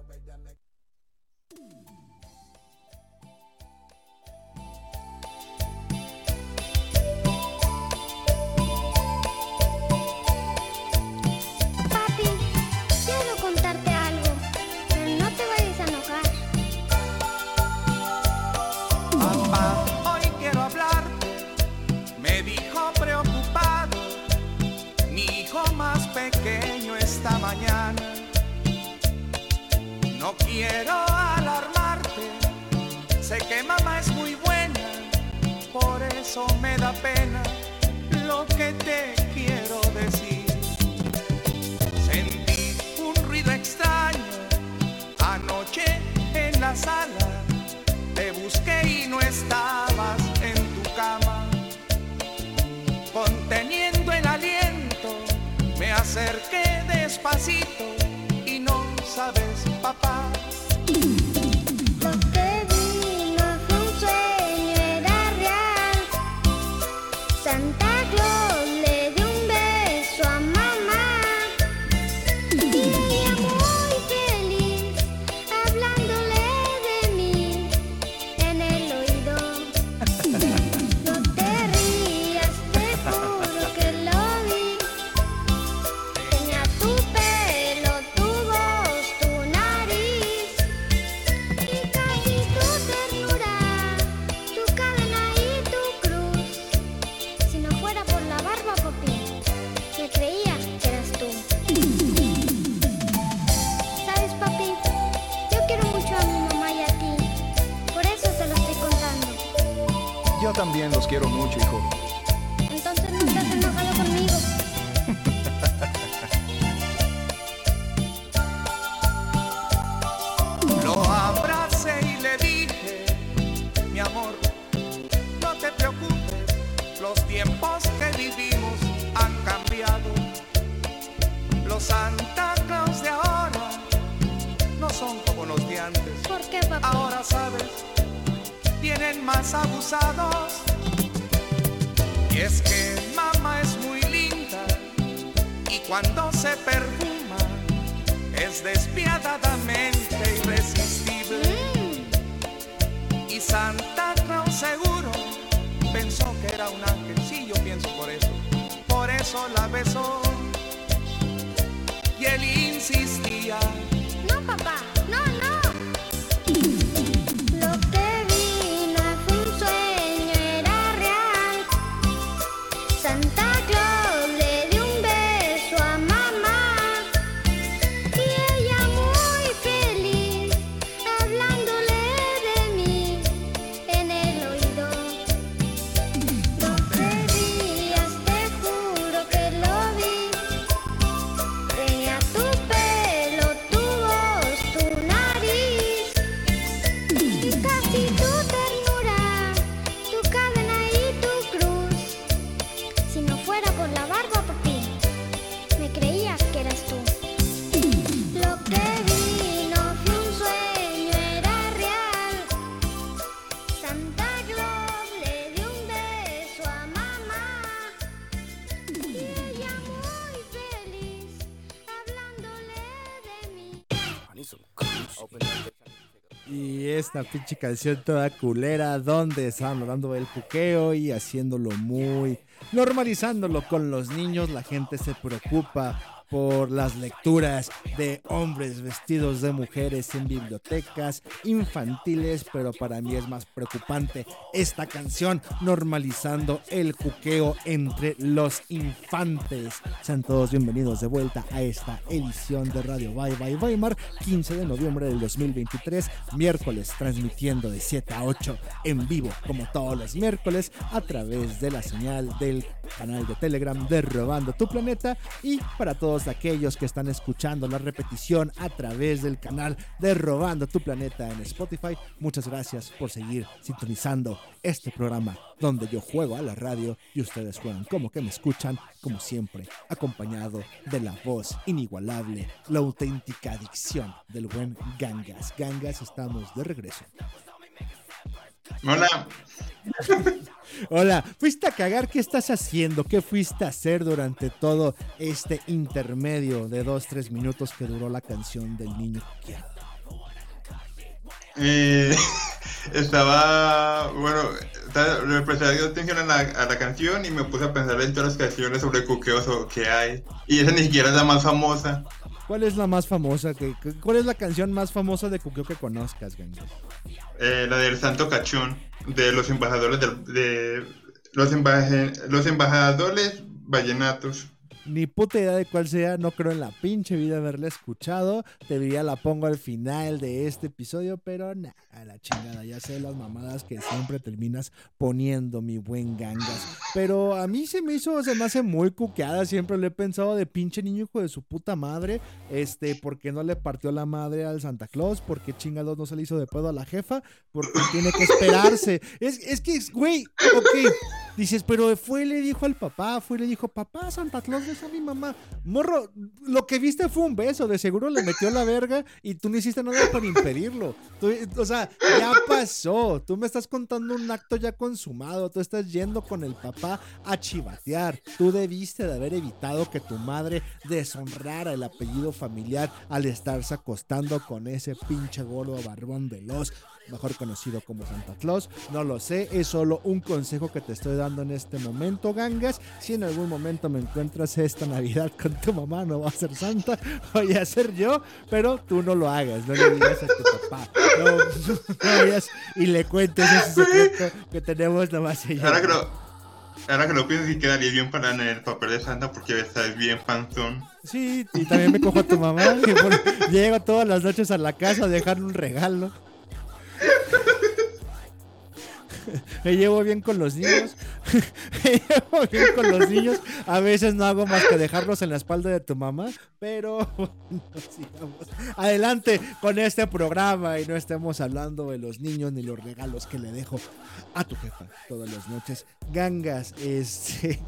No quiero alarmarte, sé que mamá es muy buena, por eso me da pena lo que te esta pinche canción toda culera, donde estaban dando el juqueo y haciéndolo muy. normalizándolo con los niños. La gente se preocupa por las lecturas de hombres vestidos de mujeres en bibliotecas infantiles, pero para mí es más preocupante esta canción normalizando el juqueo entre los infantes. Sean todos bienvenidos de vuelta a esta edición de Radio Bye Bye Weimar, 15 de noviembre del 2023, miércoles, transmitiendo de 7 a 8 en vivo, como todos los miércoles, a través de la señal del canal de Telegram de Robando tu Planeta y para todos aquellos que están escuchando la repetición a través del canal de Robando tu Planeta en Spotify, muchas gracias por seguir sintonizando este programa donde yo juego a la radio y ustedes juegan como que me escuchan, como siempre, acompañado de la voz inigualable, la auténtica dicción del buen Gangas. Gangas, estamos de regreso. Hola. [LAUGHS] Hola, fuiste a cagar, ¿qué estás haciendo? ¿Qué fuiste a hacer durante todo este intermedio de dos, tres minutos que duró la canción del niño? Eh, [LAUGHS] estaba, bueno, le presté atención a la, canción y me puse a pensar en todas las canciones sobre cuqueos que hay. Y esa ni siquiera es la más famosa. ¿Cuál es la más famosa? Que, ¿Cuál es la canción más famosa de cuqueo que conozcas, Gangas? Eh, la del Santo Cachón, de los embajadores del- de los, embaje- los embajadores vallenatos. Ni puta idea de cuál sea, no creo en la pinche vida haberla escuchado. Te diría la pongo al final de este episodio, pero nada, a la chingada. Ya sé las mamadas que siempre terminas poniendo, mi buen gangas. Pero a mí se me hizo, se me hace muy cuqueada. Siempre le he pensado de pinche niño hijo de su puta madre. Este, ¿por qué no le partió la madre al Santa Claus? ¿Por qué chingados no se le hizo de pedo a la jefa? Porque tiene que esperarse. Es, es que, güey, ok. Dices, pero fue y le dijo al papá, fue y le dijo, papá, Santa Claus besa a mi mamá. Morro, lo que viste fue un beso, de seguro le metió la verga y tú no hiciste nada para impedirlo. Tú- o sea, ya pasó. Tú me estás contando un acto ya consumado. Tú estás yendo con el papá a chivatear. Tú debiste de haber evitado que tu madre deshonrara el apellido familiar al estarse acostando con ese pinche gordo barbón veloz mejor conocido como Santa Claus. No lo sé, es solo un consejo que te estoy dando en este momento, gangas. Si en algún momento me encuentras esta Navidad con tu mamá, no va a ser Santa, [LAUGHS] voy a ser yo, pero tú no lo hagas, no le digas a tu papá. No, [LAUGHS] no vayas y le cuentes ese secreto que tenemos nomás ella. Ahora que lo, ahora que lo pienso, sí quedaría bien para en el papel de Santa porque estás bien panzón. Sí, y también me cojo a tu mamá. [LAUGHS] por- llego todas las noches a la casa a dejarle un regalo. [LAUGHS] me llevo bien con los niños. [LAUGHS] me llevo bien con los niños. A veces no hago más que dejarlos en la espalda de tu mamá, pero [LAUGHS] bueno, sigamos. adelante con este programa y no estemos hablando de los niños ni los regalos que le dejo a tu jefa todas las noches. Gangas, este.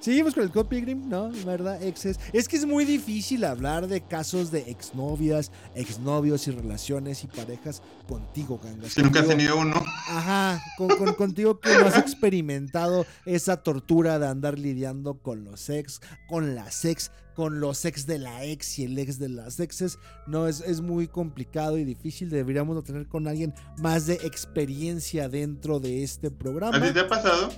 Seguimos con el Code Pilgrim, ¿no? ¿Verdad? Exes. Es que es muy difícil hablar de casos de exnovias, exnovios y relaciones y parejas contigo, Gangas. Si nunca has tenido uno. Ajá, con, con- contigo que no has experimentado esa tortura de andar lidiando con los ex, con las ex, con los ex de la ex y el ex de las exes. No, es, es muy complicado y difícil. Deberíamos de tener con alguien más de experiencia dentro de este programa. ¿A ti te ha pasado?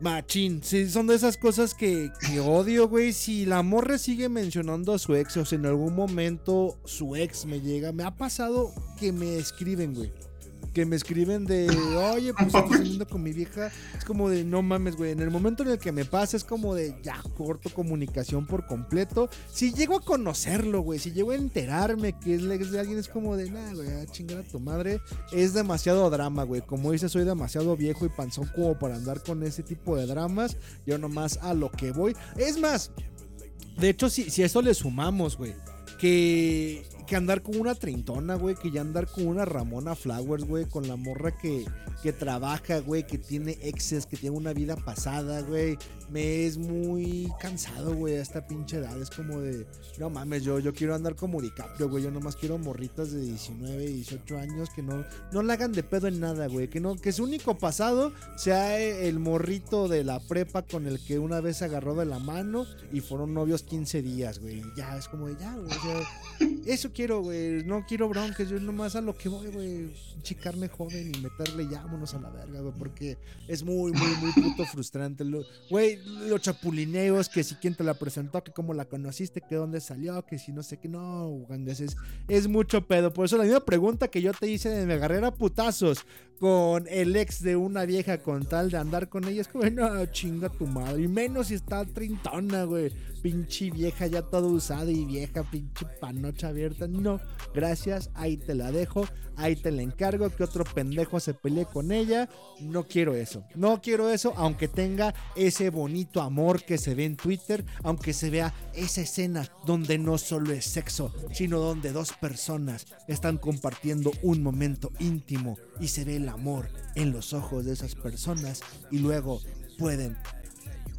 Machín, sí, son de esas cosas que, que odio, güey. Si la morra sigue mencionando a su ex, o si en algún momento su ex me llega, me ha pasado que me escriben, güey. Que me escriben de, oye, pues [LAUGHS] estoy saliendo con mi vieja. Es como de, no mames, güey. En el momento en el que me pasa, es como de, ya, corto comunicación por completo. Si llego a conocerlo, güey, si llego a enterarme que es la ex de alguien, es como de, nah, güey, a chingar a tu madre. Es demasiado drama, güey. Como dices, soy demasiado viejo y panzón como para andar con ese tipo de dramas. Yo nomás a lo que voy. Es más, de hecho, si, si a eso le sumamos, güey, que, que andar con una treintona, güey, que ya andar con una Ramona Flowers, güey, con la morra que, que trabaja, güey, que tiene exes, que tiene una vida pasada, güey, me es muy cansado, güey, a esta pinche edad. Es como de, no mames, yo, yo quiero andar como DiCaprio, güey, yo nomás quiero morritas de 19, 18 años que no, no la hagan de pedo en nada, güey, que no, que su único pasado sea el morrito de la prepa con el que una vez agarró de la mano y fueron novios 15 días, güey. Ya, es como de ya, güey. o sea, eso No quiero broncas, yo nomás a lo que voy, güey. Chicarme joven y meterle ya, vámonos a la verga, güey. Porque es muy, muy, muy puto frustrante. Güey, los chapulineos, que si quién te la presentó, que cómo la conociste, que dónde salió, que si no sé qué. No, gangas, es, es mucho pedo. Por eso la misma pregunta que yo te hice de me agarré a putazos con el ex de una vieja con tal de andar con ella, es como, no, chinga tu madre. Y menos si está trintona, güey. Pinche vieja ya toda usada y vieja, pinche panocha abierta. No, gracias, ahí te la dejo, ahí te la encargo. Que otro pendejo se pelee con ella. No quiero eso, no quiero eso, aunque tenga ese bonito amor que se ve en Twitter, aunque se vea esa escena donde no solo es sexo, sino donde dos personas están compartiendo un momento íntimo y se ve amor en los ojos de esas personas y luego pueden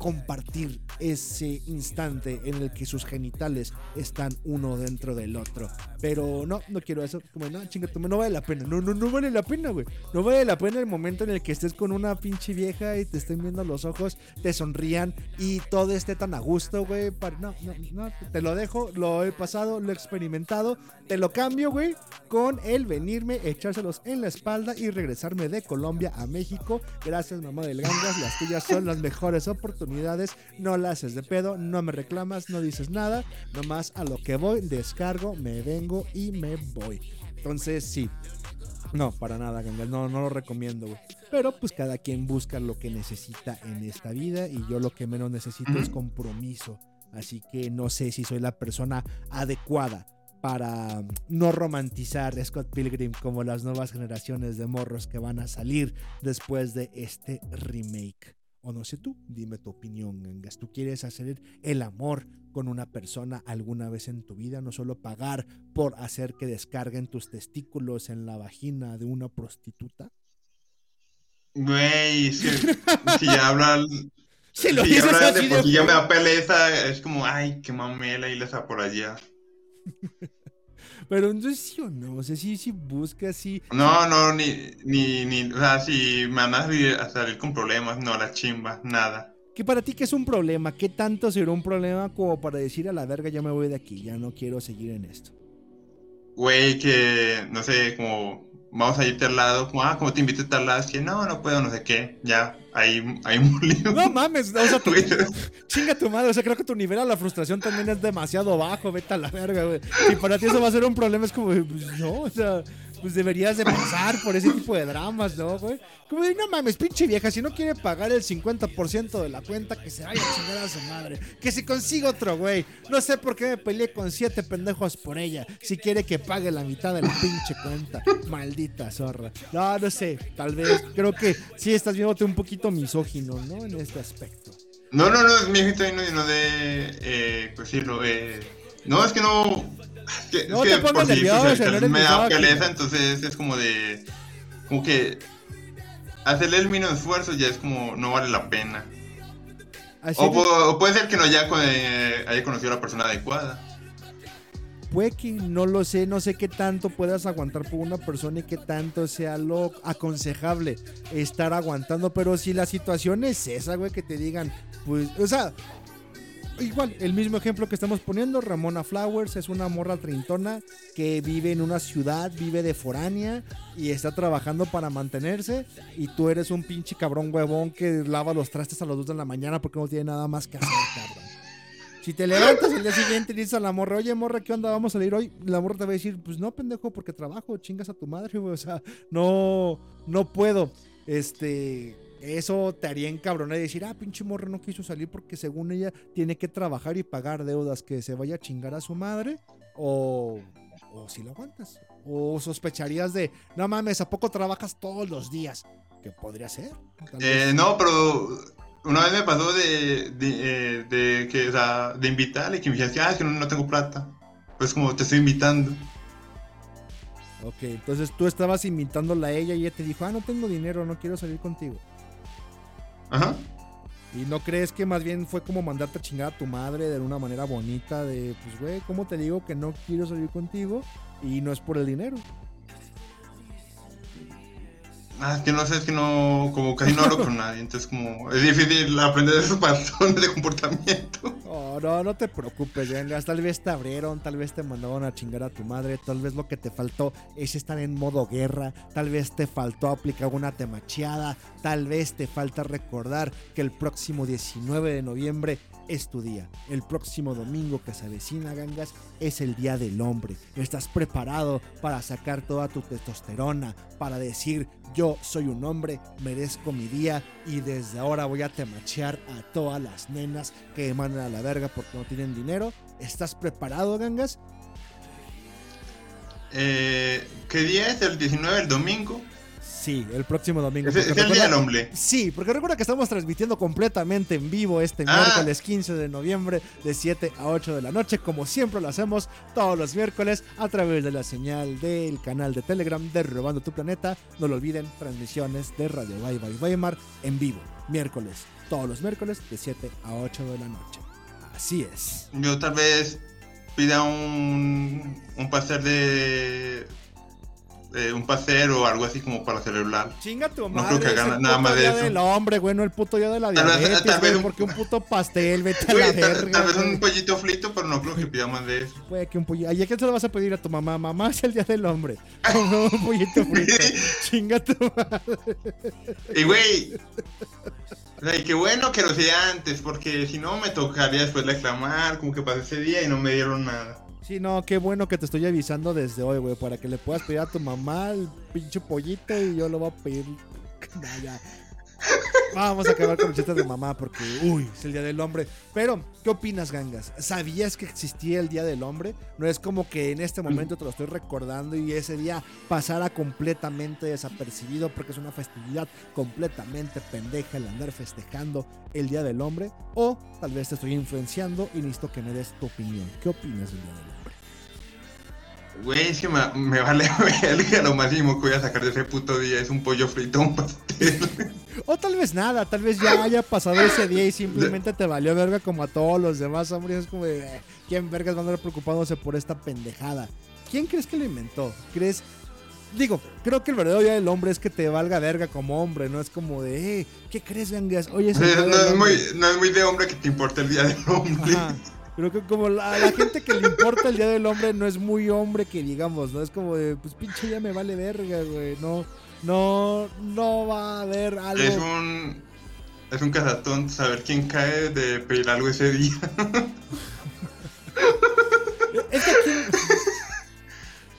compartir ese instante en el que sus genitales están uno dentro del otro. Pero no, no quiero eso. Como no, chinga, no vale la pena. No, no, no vale la pena, güey. No vale la pena el momento en el que estés con una pinche vieja y te estén viendo los ojos, te sonrían y todo esté tan a gusto, güey. No, no, no, te lo dejo, lo he pasado, lo he experimentado. Te lo cambio, güey, con el venirme, echárselos en la espalda y regresarme de Colombia a México. Gracias, mamá del Gangas. Las tuyas son las mejores oportunidades. No la haces de pedo, no me reclamas, no dices nada. Nomás a lo que voy, descargo, me vengo y me voy. Entonces, sí. No, para nada, Gangas. No, no lo recomiendo, güey. Pero pues cada quien busca lo que necesita en esta vida y yo lo que menos necesito es compromiso. Así que no sé si soy la persona adecuada para mm, no romantizar a Scott Pilgrim como las nuevas generaciones de morros que van a salir después de este remake. O no sé tú, dime tu opinión, Gangas. ¿Tú quieres hacer el amor con una persona alguna vez en tu vida? No solo pagar por hacer que descarguen tus testículos en la vagina de una prostituta. Güey, es que [LAUGHS] si ya hablan. Si lo si ya dices así de de por sí ya me da pereza, es como, ay, qué mamela y la está por allá. [LAUGHS] Pero entonces sí o no, o sea, sí, sí busca, sí. No, no, ni, ni, ni, o sea, si me van a salir, con problemas, no, la chimba, nada. Que para ti que es un problema, ¿qué tanto será un problema como para decir a la verga ya me voy de aquí, ya no quiero seguir en esto? Güey, que, no sé, como, vamos a irte al lado, como, ah, como te invito a tal lado, es que no, no puedo, no sé qué, ya, ahí, ahí murió. No mames, o sea, [LAUGHS] Güey, chinga tu madre, o sea, creo que tu nivel a la frustración también es demasiado bajo, vete a la verga, güey. Y para ti eso va a ser un problema, es como, pues, no, o sea, pues deberías de pasar por ese tipo de dramas, ¿no, güey? Como de, no mames, pinche vieja, si no quiere pagar el 50% de la cuenta, que se vaya a chingar a su madre. Que se consiga otro, güey. No sé por qué me peleé con siete pendejos por ella. Si quiere que pague la mitad de la pinche cuenta. Maldita zorra. No, no sé. Tal vez, creo que sí estás viéndote un poquito misógino, ¿no? En este aspecto. No, no, no, mi ahí no, no de. Eh, pues decirlo. Eh, no, es que no. Que- No te pongas sí, nervioso, pues, no me da pereza, entonces es como de. Como que. Hacerle el mínimo esfuerzo ya es como. No vale la pena. O, de- pu- o puede ser que no haya, eh, haya conocido a la persona adecuada. Puede que no lo sé, no sé qué tanto puedas aguantar por una persona y qué tanto sea lo aconsejable estar aguantando, pero si la situación es esa, güey, que te digan, pues, o sea, igual, el mismo ejemplo que estamos poniendo, Ramona Flowers es una morra treintona que vive en una ciudad, vive de foránea y está trabajando para mantenerse y tú eres un pinche cabrón huevón que lava los trastes a las 2 de la mañana porque no tiene nada más que hacer, cabrón. Si te levantas el día siguiente y dices a la morra, oye morra, ¿qué onda? Vamos a salir hoy. La morra te va a decir, pues no, pendejo, porque trabajo, chingas a tu madre, güey. O sea, no, no puedo. Este, eso te haría encabronar y decir, ah, pinche morra no quiso salir porque según ella tiene que trabajar y pagar deudas, que se vaya a chingar a su madre. O, o si lo aguantas. O sospecharías de, no mames, ¿a poco trabajas todos los días? Que podría ser. Eh, no, pero una vez me pasó de, de, eh, de que, o sea, de invitarle, que me dijiste, ah, es que no, no tengo plata. Pues como te estoy invitando. Ok, entonces tú estabas invitándola a ella y ella te dijo, ah, no tengo dinero, no quiero salir contigo. Ajá. ¿Y no crees que más bien fue como mandarte a chingar a tu madre de una manera bonita? De, pues, güey, ¿cómo te digo que no quiero salir contigo? Y no es por el dinero. Ah, es que no sé, es que no, como casi no hablo con nadie, entonces como es difícil aprender esos patrones de comportamiento. Oh, no, no te preocupes, vengas. Tal vez te abrieron, tal vez te mandaron a chingar a tu madre, tal vez lo que te faltó es estar en modo guerra, tal vez te faltó aplicar una temacheada, tal vez te falta recordar que el próximo 19 de noviembre es tu día. El próximo domingo que se avecina, gangas, es el día del hombre. Estás preparado para sacar toda tu testosterona, para decir yo soy un hombre, merezco mi día y desde ahora voy a temachear a todas las nenas que mandan a la verga porque no tienen dinero. ¿Estás preparado, gangas? Eh, ¿Qué día es? ¿El 19, el domingo? Sí, el próximo domingo. Es, el día recuerda- del hombre. Sí, porque recuerda que estamos transmitiendo completamente en vivo este Ah. miércoles 15 de noviembre de 7 a 8 de la noche, como siempre lo hacemos todos los miércoles a través de la señal del canal de Telegram de Robando tu Planeta. No lo olviden, transmisiones de Radio Bye Bye Weimar en vivo, miércoles, todos los miércoles de 7 a 8 de la noche. Así es. Yo tal vez pida un, un pastel de... eh, un pastel o algo así como para celebrar. Chinga tu No madre. creo que es haga el nada más de eso. del hombre, güey, no el puto día de la Tal vez- diabetes, tal vez güey, un- porque un puto pastel, vete a la Güey, tal, verga. tal vez güey. un pollito frito, pero no creo que pida más de eso. Güey, que un pollito. ¿Y a quién se lo vas a pedir a tu mamá? Mamá es el día del hombre. Como [LAUGHS] un pollito frito. Chinga tu madre. Y güey, o sea, y qué bueno que lo sea antes, porque si no me tocaría después reclamar, como que pasé ese día y no me dieron nada. Sí, no, qué bueno que te estoy avisando desde hoy, güey, para que le puedas pedir a tu mamá el pinche pollito y yo lo voy a pedir. [LAUGHS] No, ya. Vamos a acabar con los chistes de mamá porque, uy, es el Día del Hombre. Pero, ¿qué opinas, gangas? ¿Sabías que existía el Día del Hombre? No es como que en este momento te lo estoy recordando y ese día pasara completamente desapercibido porque es una festividad completamente pendeja el andar festejando el Día del Hombre. O tal vez te estoy influenciando y necesito que me des tu opinión. ¿Qué opinas del Día del Hombre? Güey, es que me, me vale [LAUGHS] verga lo máximo que voy a sacar de ese puto día. Es un pollo frito, un pastel. O tal vez nada, tal vez ya haya pasado ese día y simplemente te valió verga como a todos los demás, hombre. Es como de, eh, ¿quién vergas va a andar preocupándose por esta pendejada? ¿Quién crees que lo inventó? ¿Crees? Digo, creo que el verdadero día del hombre es que te valga verga como hombre, no es como de, eh, ¿qué crees, gangas? Oye, no, es hombre". muy, no es muy de hombre que te importe el día del hombre. Ajá. Creo que como la, a la gente que le importa el día del hombre no es muy hombre que digamos, ¿no? Es como de, pues pinche ya me vale verga, güey. No, no, no va a haber algo. Es un. Es un cazatón saber quién cae de pedir algo ese día. [LAUGHS] Es que quién,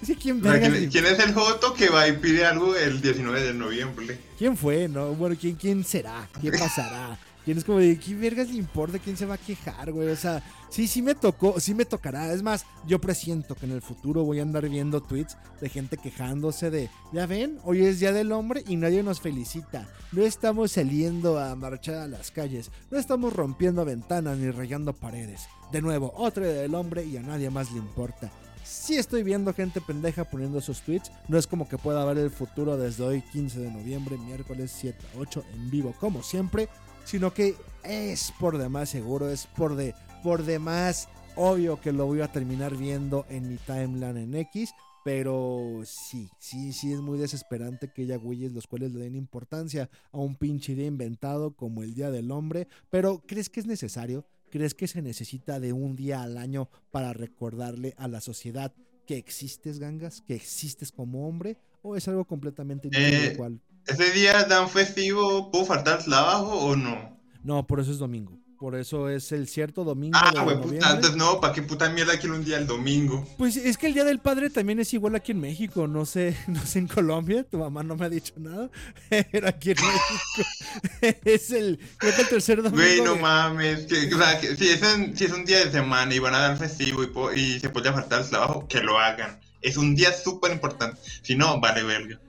es que quién ¿quién, quién es el Joto que va y pide algo el 19 de noviembre? ¿Quién fue? No, bueno, ¿quién, quién será? ¿Qué pasará? ¿Quién es como de qué vergas le importa? ¿Quién se va a quejar, güey? O sea, sí, sí me tocó, sí me tocará. Es más, yo presiento que en el futuro voy a andar viendo tweets de gente quejándose de, ya ven, hoy es Día del Hombre y nadie nos felicita. No estamos saliendo a marchar a las calles, no estamos rompiendo ventanas ni rayando paredes. De nuevo, otro Día del Hombre y a nadie más le importa. Sí estoy viendo gente pendeja poniendo esos tweets. No es como que pueda ver el futuro desde hoy, 15 de noviembre, miércoles 7 a 8, en vivo, como siempre. Sino que es por demás seguro, es por, de, por demás obvio que lo voy a terminar viendo en mi timeline en X. Pero sí, sí, sí es muy desesperante que haya güeyes los cuales le den importancia a un pinche día inventado como el Día del Hombre. Pero ¿crees que es necesario? ¿Crees que se necesita de un día al año para recordarle a la sociedad que existes, gangas? ¿Que existes como hombre? ¿O es algo completamente Eh, cual- ¿Ese día dan festivo? ¿Puedo faltar al trabajo o no? No, por eso es domingo. Por eso es el cierto domingo Ah, güey, puta, antes no, ¿para qué puta mierda quiero un día el domingo? Pues es que el Día del Padre también es igual aquí en México, no sé, [LAUGHS] no sé en Colombia, tu mamá no me ha dicho nada, [LAUGHS] pero aquí en México [LAUGHS] es el, creo que el tercer domingo. Güey, no mames, que, o sea, que si, es en- si es un día de semana y van a dar festivo y, y se puede faltar al trabajo, que lo hagan. Es un día súper importante. Si no, vale verga.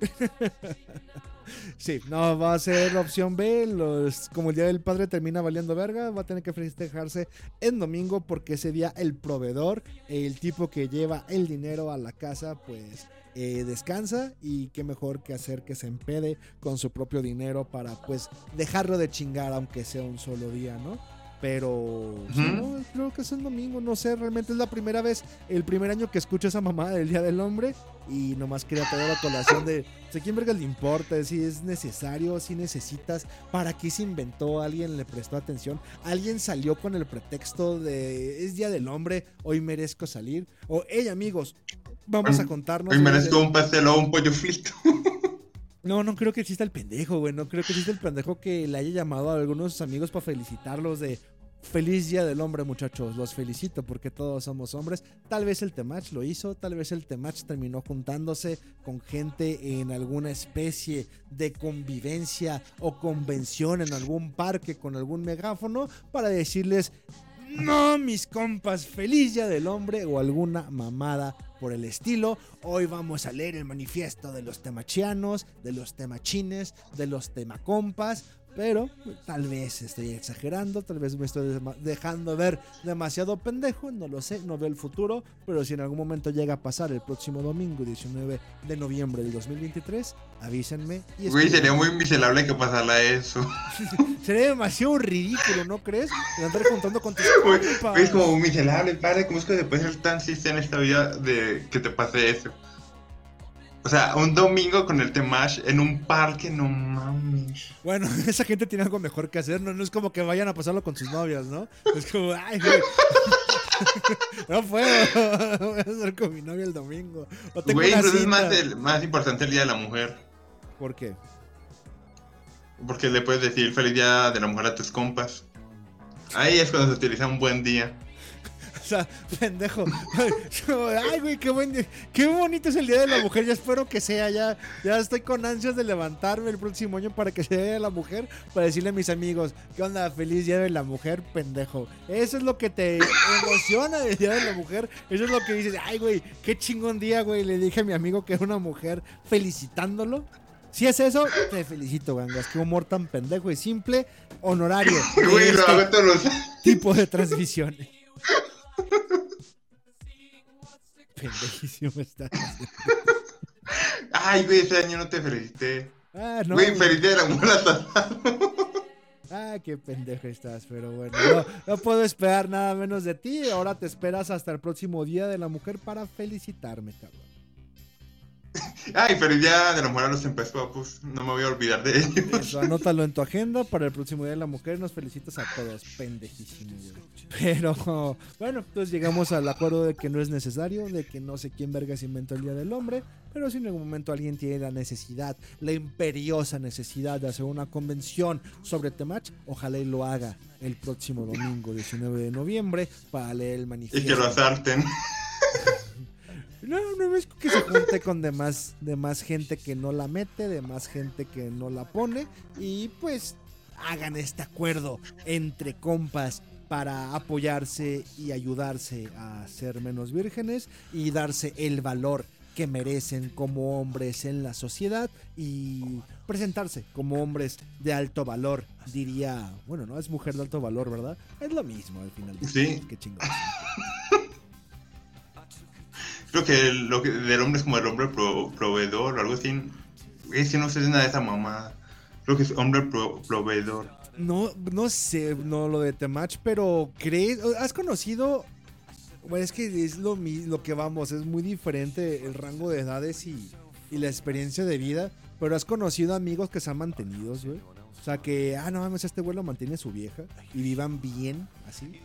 Sí, no, va a ser la opción B. Los, como el Día del Padre termina valiendo verga, va a tener que festejarse en domingo porque ese día el proveedor, el tipo que lleva el dinero a la casa, pues eh, descansa y qué mejor que hacer que se empede con su propio dinero para pues dejarlo de chingar aunque sea un solo día, ¿no? Pero no, creo que es el domingo, no sé, realmente es la primera vez, el primer año que escucho esa mamada del Día del Hombre y nomás quería traer la colación de, o sea, ¿quién verga le importa? Si es necesario, si necesitas, ¿para qué se inventó? ¿Alguien le prestó atención? ¿Alguien salió con el pretexto de, es Día del Hombre, hoy merezco salir? O, hey amigos, vamos a contarnos... Hoy merezco un pastel o un pollo frito. [LAUGHS] no, no creo que exista el pendejo, güey. No creo que exista el pendejo que le haya llamado a algunos de sus amigos para felicitarlos de feliz día del hombre, muchachos. Los felicito porque todos somos hombres. Tal vez el Temach lo hizo, tal vez el Temach terminó juntándose con gente en alguna especie de convivencia o convención en algún parque con algún megáfono para decirles no, mis compas, feliz día del hombre o alguna mamada por el estilo. Hoy vamos a leer el manifiesto de los temachianos, de los temachines, de los temacompas. Pero tal vez estoy exagerando, tal vez me estoy dejando ver demasiado pendejo, no lo sé, no veo el futuro, pero si en algún momento llega a pasar el próximo domingo 19 de noviembre del 2023, avísenme. Y Güey, sería muy miserable que pasara eso. [LAUGHS] Sería demasiado ridículo, ¿no crees? De andar juntando con tus es como miserable, padre. ¿Cómo es que se puede ser tan triste en esta vida de que te pase eso? O sea, un domingo con el Temash en un parque, no mames. Bueno, [LAUGHS] esa gente tiene algo mejor que hacer, no, no es como que vayan a pasarlo con sus novias, ¿no? Es como, ay, güey. [LAUGHS] No puedo, [LAUGHS] voy a hacer con mi novia el domingo. Güey, incluso es cita. más, el- más importante el Día de la Mujer. ¿Por qué? Porque le puedes decir feliz Día de la Mujer a tus compas. Ahí es cuando se utiliza un buen día. Sea, [LAUGHS] pendejo. Ay, güey, qué buen. Qué bonito es el Día de la Mujer. Ya espero que sea. Ya, ya estoy con ansias de levantarme el próximo año para que sea Día de la Mujer. Para decirle a mis amigos, ¿qué onda? Feliz Día de la Mujer, pendejo. Eso es lo que te emociona del Día de la Mujer. Eso es lo que dices. Ay, güey, qué chingón día, güey. Le dije a mi amigo que era una mujer felicitándolo. Si es eso, te felicito, gangas. Qué humor tan pendejo y simple. Honorario. [LAUGHS] Güey, lo este hago todos los... tipo de transmisiones. [LAUGHS] [LAUGHS] Pendejísimo está. Ay, güey, ese año no te felicité. Ah, no. Güey, Día de la. [LAUGHS] Ah, qué pendejo estás, pero bueno. No, no puedo esperar nada menos de ti. Ahora te esperas hasta el próximo Día de la Mujer para felicitarme, cabrón. [LAUGHS] Ay, feliz Día de la Mujer los tempes papus. No me voy a olvidar de ellos. Eso, anótalo en tu agenda para el próximo Día de la Mujer. Nos felicitas a todos. Pendejísimo, güey. Pero, bueno, entonces llegamos al acuerdo de que no es necesario, de que no sé quién vergas inventó el Día del Hombre. Pero si en algún momento alguien tiene la necesidad, la imperiosa necesidad de hacer una convención sobre Temach, ojalá y lo haga el próximo domingo 19 de noviembre para leer el Y manifiesto. que lo asalten. [LAUGHS] No, no es que se junte con demás, demás gente que no la mete, demás gente que no la pone. Y pues hagan este acuerdo entre compas para apoyarse y ayudarse a ser menos vírgenes y darse el valor que merecen como hombres en la sociedad y presentarse como hombres de alto valor, diría, bueno, no es mujer de alto valor, ¿verdad? Es lo mismo al final. Sí. Qué chingón. Creo que lo que del hombre es como el hombre pro- proveedor o algo así. Es que no sé nada de esa mamá. Creo que es hombre pro- proveedor. No, no sé, no lo de Temach, pero ¿crees? ¿Has conocido? Bueno, es que es lo, lo que vamos, es muy diferente el rango de edades y, y la experiencia de vida, pero has conocido amigos que se han mantenido, güey. O sea, que, ah, no mames, este güey lo mantiene su vieja y vivan bien, así.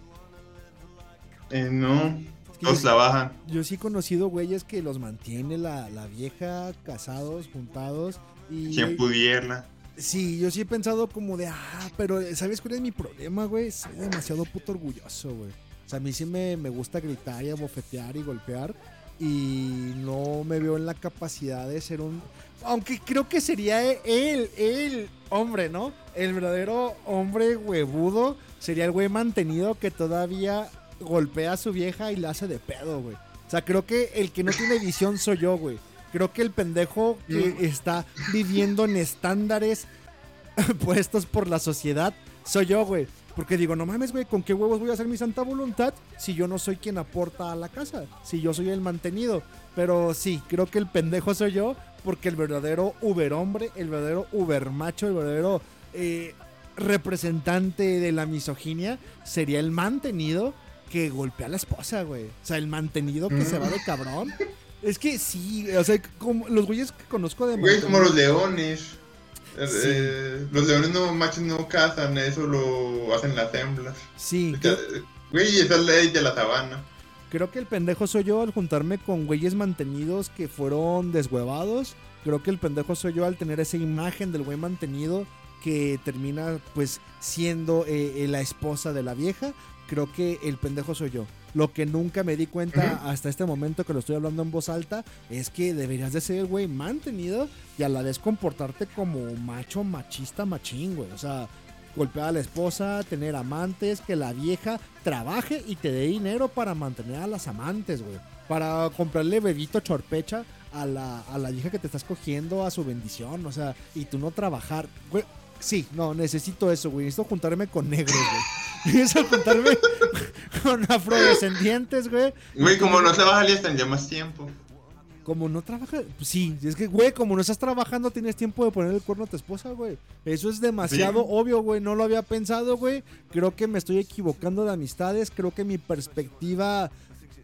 Eh, no, todos yo- trabajan. Yo sí he conocido güeyes que los mantiene la, la vieja, casados, juntados y... Quien pudiera. Sí, yo sí he pensado como de, ah, pero ¿sabes cuál es mi problema, güey? Soy demasiado puto orgulloso, güey. O sea, a mí sí me, me gusta gritar y abofetear y golpear y no me veo en la capacidad de ser un... Aunque creo que sería él, el hombre, ¿no? El verdadero hombre huevudo sería el güey mantenido que todavía golpea a su vieja y la hace de pedo, güey. O sea, creo que el que no tiene visión soy yo, güey. Creo que el pendejo que está viviendo en estándares [LAUGHS] puestos por la sociedad soy yo, güey. Porque digo, no mames, güey, ¿con qué huevos voy a hacer mi santa voluntad si yo no soy quien aporta a la casa? Si yo soy el mantenido. Pero sí, creo que el pendejo soy yo porque el verdadero Uber hombre, el verdadero Uber macho, el verdadero eh, representante de la misoginia sería el mantenido que golpea a la esposa, güey. O sea, el mantenido que se va de cabrón. Es que sí, o sea, como los güeyes que conozco de Güey, como los leones. Eh, Sí. eh, los leones no machos no cazan, eso lo hacen las hembras. Sí, Güey, esa es la ley de la sabana. Creo que el pendejo soy yo al juntarme con güeyes mantenidos que fueron deshuevados. Creo que el pendejo soy yo al tener esa imagen del güey mantenido que termina pues siendo eh, la esposa de la vieja. Creo que el pendejo soy yo. Lo que nunca me di cuenta hasta este momento que lo estoy hablando en voz alta es que deberías de ser güey mantenido y a la vez comportarte como macho machista machín, güey. O sea, golpear a la esposa, tener amantes, que la vieja trabaje y te dé dinero para mantener a las amantes, güey. Para comprarle bebito chorpecha a la, a la vieja que te estás cogiendo a su bendición, o sea, y tú no trabajar, güey. Sí, no, necesito eso, güey. Necesito juntarme con negros, güey. [LAUGHS] Necesito juntarme [LAUGHS] con afrodescendientes, güey. Güey, como no trabaja, le ya más tiempo. Como no trabaja, pues sí, es que, güey, como no estás trabajando, tienes tiempo de poner el cuerno a tu esposa, güey. Eso es demasiado Sí. obvio, güey. No lo había pensado, güey. Creo que me estoy equivocando de amistades. Creo que mi perspectiva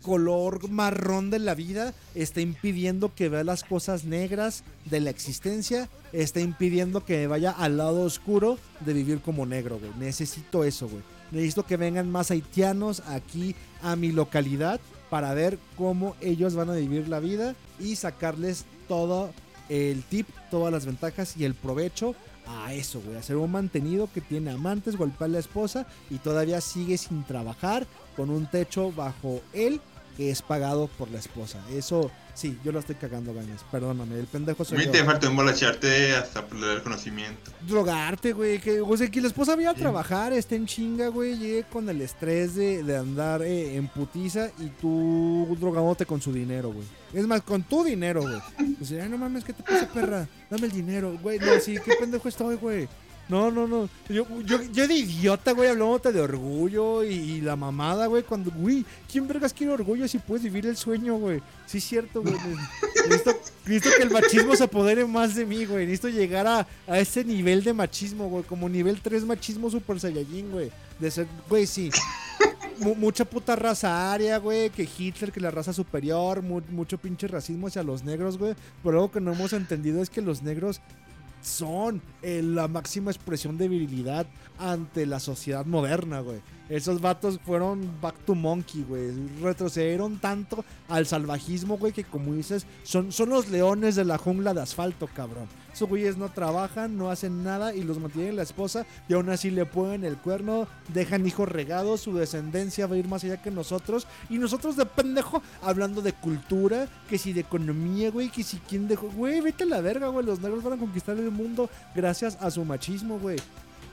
color marrón de la vida está impidiendo que vea las cosas negras de la existencia. Está impidiendo que vaya al lado oscuro de vivir como negro, güey. Necesito eso, güey. Necesito que vengan más haitianos aquí a mi localidad para ver cómo ellos van a vivir la vida y sacarles todo el tip, todas las ventajas y el provecho a eso, güey. A ser un mantenido que tiene amantes, golpea a la esposa y todavía sigue sin trabajar con un techo bajo él que es pagado por la esposa. Eso, sí, yo lo estoy cagando, ganas. Perdóname, el pendejo soy A mí te faltó emborracharte hasta perder el conocimiento. drogarte, güey. Que, o sea, que la esposa vaya a trabajar, esté en chinga, güey. Llegue con el estrés de, de andar eh, en putiza y tú drogándote con su dinero, güey. Es más, con tu dinero, güey. Sea, "Ay, no mames, ¿qué te pasa, perra? Dame el dinero, güey. No, sí, qué pendejo estoy, güey. No, no, no. Yo, yo, yo de idiota, güey, hablándote de orgullo y, y la mamada, güey. Cuando, güey, ¿quién vergas quiere orgullo si puedes vivir el sueño, güey? Sí, es cierto, güey. Necesito, que el machismo se apodere más de mí, güey. Necesito llegar a, a ese nivel de machismo, güey. Como nivel 3 machismo super saiyajin, güey. De ser, güey, sí. Mu- mucha puta raza aria, güey. Que Hitler, que la raza superior. mu- mucho pinche racismo hacia los negros, güey. Pero algo que no hemos entendido es que los negros son eh, la máxima expresión de virilidad ante la sociedad moderna, güey. Esos vatos fueron back to monkey, güey. Retrocedieron tanto al salvajismo, güey, que como dices, son, son los leones de la jungla de asfalto, cabrón. Esos güeyes no trabajan, no hacen nada y los mantienen la esposa y aún así le ponen el cuerno, dejan hijos regados, su descendencia va a ir más allá que nosotros. Y nosotros de pendejo hablando de cultura, que si de economía, güey, que si quién dejó. Güey, vete a la verga, güey. Los negros van a conquistar el mundo gracias a su machismo, güey.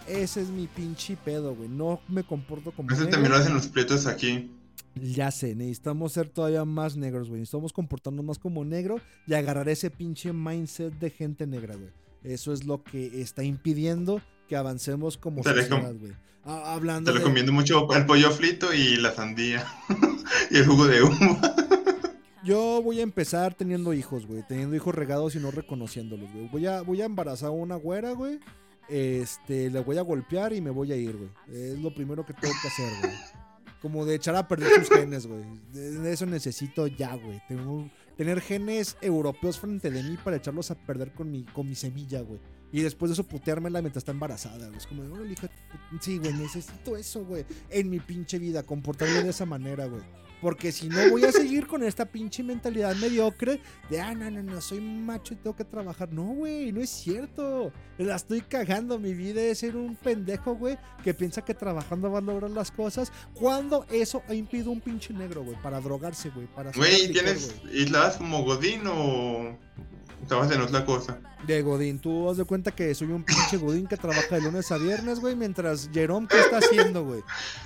Ese es mi pinche pedo, güey. No me comporto como. Eso negro. también lo hacen los prietos aquí. Ya sé, necesitamos ser todavía más negros, güey. Necesitamos comportarnos más como negro y agarrar ese pinche mindset de gente negra, güey. Eso es lo que está impidiendo que avancemos como Te sociedad, güey. Hablando Te de... recomiendo mucho el pollo frito y la sandía. [LAUGHS] y el jugo de uva. Yo voy a empezar teniendo hijos, güey. Teniendo hijos regados y no reconociéndolos, güey. Voy a, voy a embarazar a una güera, güey. Este, le voy a golpear y me voy a ir, güey. Es lo primero que tengo que hacer, güey. Como de echar a perder sus genes, güey. De eso necesito ya, güey. Tengo tener genes europeos frente de mí para echarlos a perder con mi, con mi semilla, güey. Y después de eso puteármela mientras está embarazada, güey. Es como, órale, hija, sí, güey, necesito eso, güey. En mi pinche vida, comportarme de esa manera, güey. Porque si no voy a seguir con esta pinche mentalidad mediocre de, ah, no, no, no, soy macho y tengo que trabajar. No, güey, no es cierto. La estoy cagando. Mi vida es ser un pendejo, güey, que piensa que trabajando va a lograr las cosas. Cuando eso ha impedido un pinche negro, güey, para drogarse, güey, para Güey, ¿tienes güey. islas como Godín o trabajas en otra cosa? De Godín, tú haz de cuenta que soy un pinche Godín que trabaja de lunes a viernes, güey, mientras Jerome, ¿qué está haciendo, güey?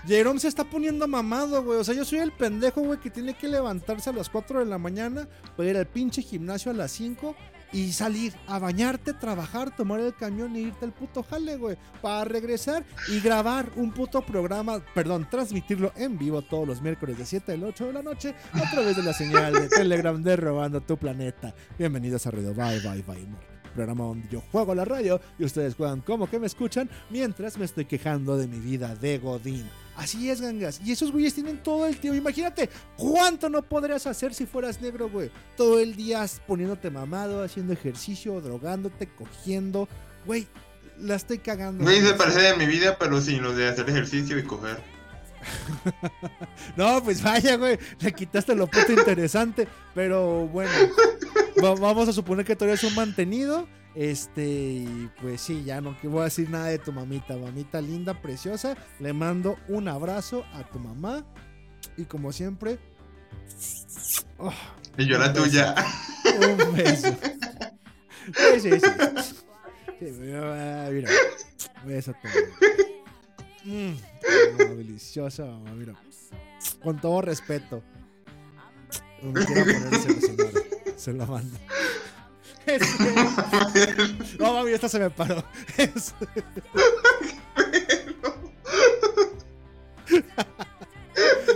Jerome se está poniendo mamado, güey. O sea, yo soy el pendejo, güey, que tiene que levantarse a las 4 de la mañana para ir al pinche gimnasio a las 5 y salir a bañarte, trabajar, tomar el camión y irte al puto jale, güey. Para regresar y grabar un puto programa, perdón, transmitirlo en vivo todos los miércoles de 7 a 8 de la noche a través de la señal de [LAUGHS] Telegram de Robando tu Planeta. Bienvenidos a Ruido Bye Bye Bye. Programa donde yo juego la radio y ustedes juegan como que me escuchan mientras me estoy quejando de mi vida de Godín. Así es, gangas. Y esos güeyes tienen todo el tiempo. Imagínate cuánto no podrías hacer si fueras negro, güey. Todo el día poniéndote mamado, haciendo ejercicio, drogándote, cogiendo. Güey, la estoy cagando. Se gangas. parece de mi vida, pero sin lo de hacer ejercicio y coger. [LAUGHS] No, pues vaya, güey. Le quitaste lo puto interesante. Pero bueno, va- vamos a suponer que todavía es un mantenido. Este, y pues sí, ya no que voy a decir nada de tu mamita. Mamita linda, preciosa. Le mando un abrazo a tu mamá. Y como siempre, oh, Y yo la beso. tuya. un beso. [LAUGHS] Sí, sí, sí. Sí, mira, mira. Beso a tu mamá. Mm, mamá, deliciosa, mamá, mira. Con todo respeto. Donde quiera señora. Se lo mando. [LAUGHS] [LAUGHS] Este- No, mami, esta se me paró. [LAUGHS] Es-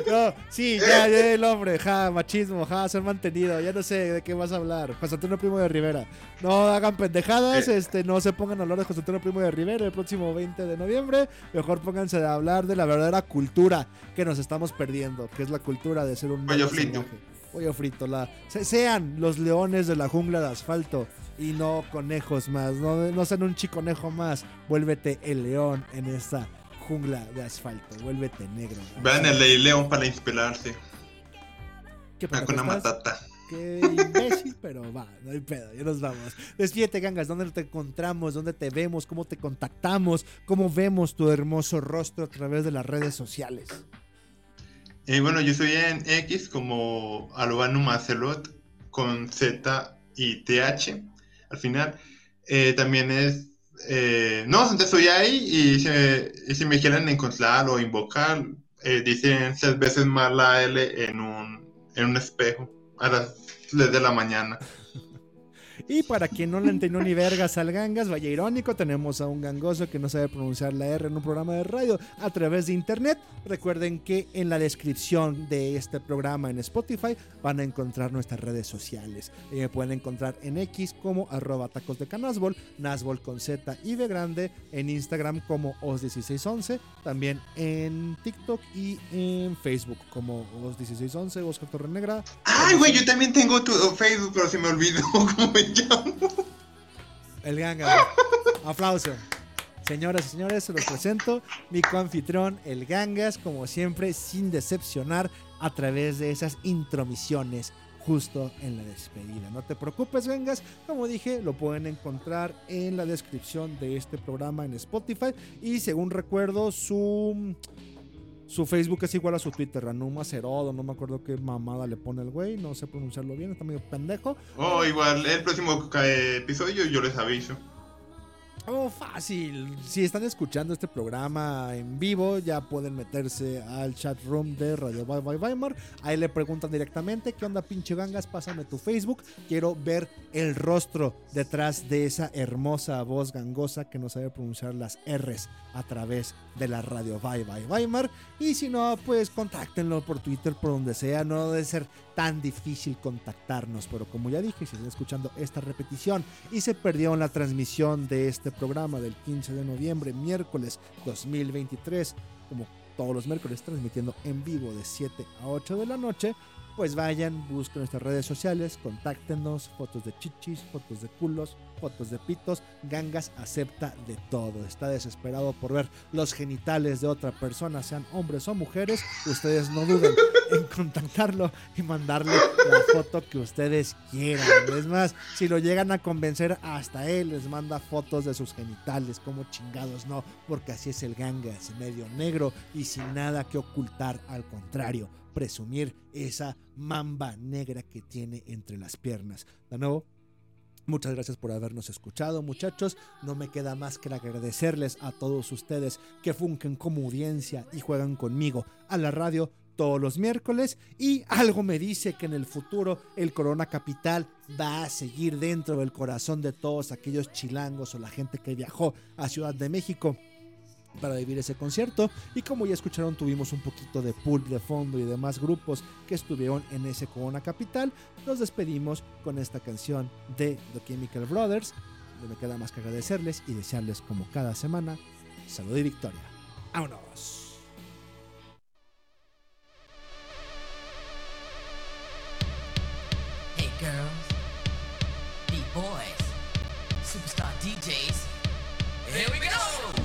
No, sí, ya, ya el hombre, ja, machismo, ja, ser mantenido, ya no sé de qué vas a hablar. José Antonio Primo de Rivera. No hagan pendejadas, Eh. este, no se pongan a hablar de José Antonio Primo de Rivera el próximo 20 de noviembre. Mejor pónganse a hablar de la verdadera cultura que nos estamos perdiendo, que es la cultura de ser un Pollo frito. Pollo frito, la, se- sean los leones de la jungla de asfalto y no conejos más, no, no sean un chiconejo más. Vuélvete el león en esta jungla de asfalto, vuélvete negro. Vean el Rey León para inspirarse. ¿Qué ¿cómo estás? Matata. Qué imbécil, [LAUGHS] pero va, no hay pedo, ya nos vamos. Despídete, gangas, ¿dónde te encontramos? ¿Dónde te vemos? ¿Cómo te contactamos? ¿Cómo vemos tu hermoso rostro a través de las redes sociales? Eh, bueno, yo soy en X como Albano Macelot con Z y TH al final. Eh, también es. Eh, no, antes soy ahí y, se- y si me quieren encontrar o invocar, eh, dicen seis veces más la L en un, en un espejo a las 3 de la mañana. Y para quien no le entendió ni vergas al gangas, vaya irónico, tenemos a un gangoso que no sabe pronunciar la R en un programa de radio a través de internet. Recuerden que en la descripción de este programa en Spotify van a encontrar nuestras redes sociales. Y me pueden encontrar en X como arroba tacos de canasbol, nasbol con Z y B grande, en Instagram como os1611, también en TikTok y en Facebook como os1611, Oscar Torrenegra. Ay, güey, yo también tengo tu Facebook, pero se me olvidó [LAUGHS] cómo El Gangas. Aplauso. Señoras y señores, se los presento. Mi coanfitrión, el Gangas, como siempre, sin decepcionar a través de esas intromisiones justo en la despedida. No te preocupes, Gangas. Como dije, lo pueden encontrar en la descripción de este programa en Spotify. Y según recuerdo, su. Su Facebook es igual a su Twitter, Ranuma Cerodo, no me acuerdo qué mamada le pone el güey, no sé pronunciarlo bien, está medio pendejo. Oh, igual, el próximo episodio yo les aviso. Oh, fácil. Si están escuchando este programa en vivo, ya pueden meterse al chat room de Radio Bye Bye Weimar. Ahí le preguntan directamente, ¿qué onda pinche gangas? Pásame tu Facebook. Quiero ver el rostro detrás de esa hermosa voz gangosa que no sabe pronunciar las R's a través de la Radio Bye Bye Weimar. Y si no, pues contáctenlo por Twitter, por donde sea. No debe ser tan difícil contactarnos. Pero como ya dije, si están escuchando esta repetición y se perdieron la transmisión de este programa del 15 de noviembre, miércoles 2023, como todos los miércoles transmitiendo en vivo de 7 a 8 de la noche, pues vayan, busquen nuestras redes sociales, contáctenos, fotos de chichis, fotos de culos, fotos de pitos. Gangas acepta de todo. Está desesperado por ver los genitales de otra persona, sean hombres o mujeres. Ustedes no duden en contactarlo y mandarle la foto que ustedes quieran. Es más, si lo llegan a convencer, hasta él les manda fotos de sus genitales. Como chingados no, porque así es el Gangas, medio negro y sin nada que ocultar. Al contrario, presumir esa mamba negra que tiene entre las piernas. De nuevo, Muchas gracias por habernos escuchado, muchachos. No me queda más que agradecerles a todos ustedes que funken como audiencia y juegan conmigo a la radio todos los miércoles. Y algo me dice que en el futuro el Corona Capital va a seguir dentro del corazón de todos aquellos chilangos o la gente que viajó a Ciudad de México para vivir ese concierto. Y como ya escucharon tuvimos un poquito de Pulp de fondo y demás grupos que estuvieron en ese Corona Capital. Nos despedimos con esta canción de The Chemical Brothers. No me queda más que agradecerles y desearles como cada semana salud y victoria. Vámonos. Hey girls, B-boys, superstar DJs. Here we go!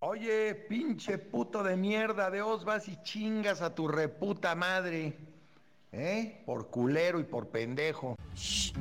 Oye, pinche puto de mierda, de os vas y chingas a tu reputa madre. ¿Eh? Por culero y por pendejo. Shh.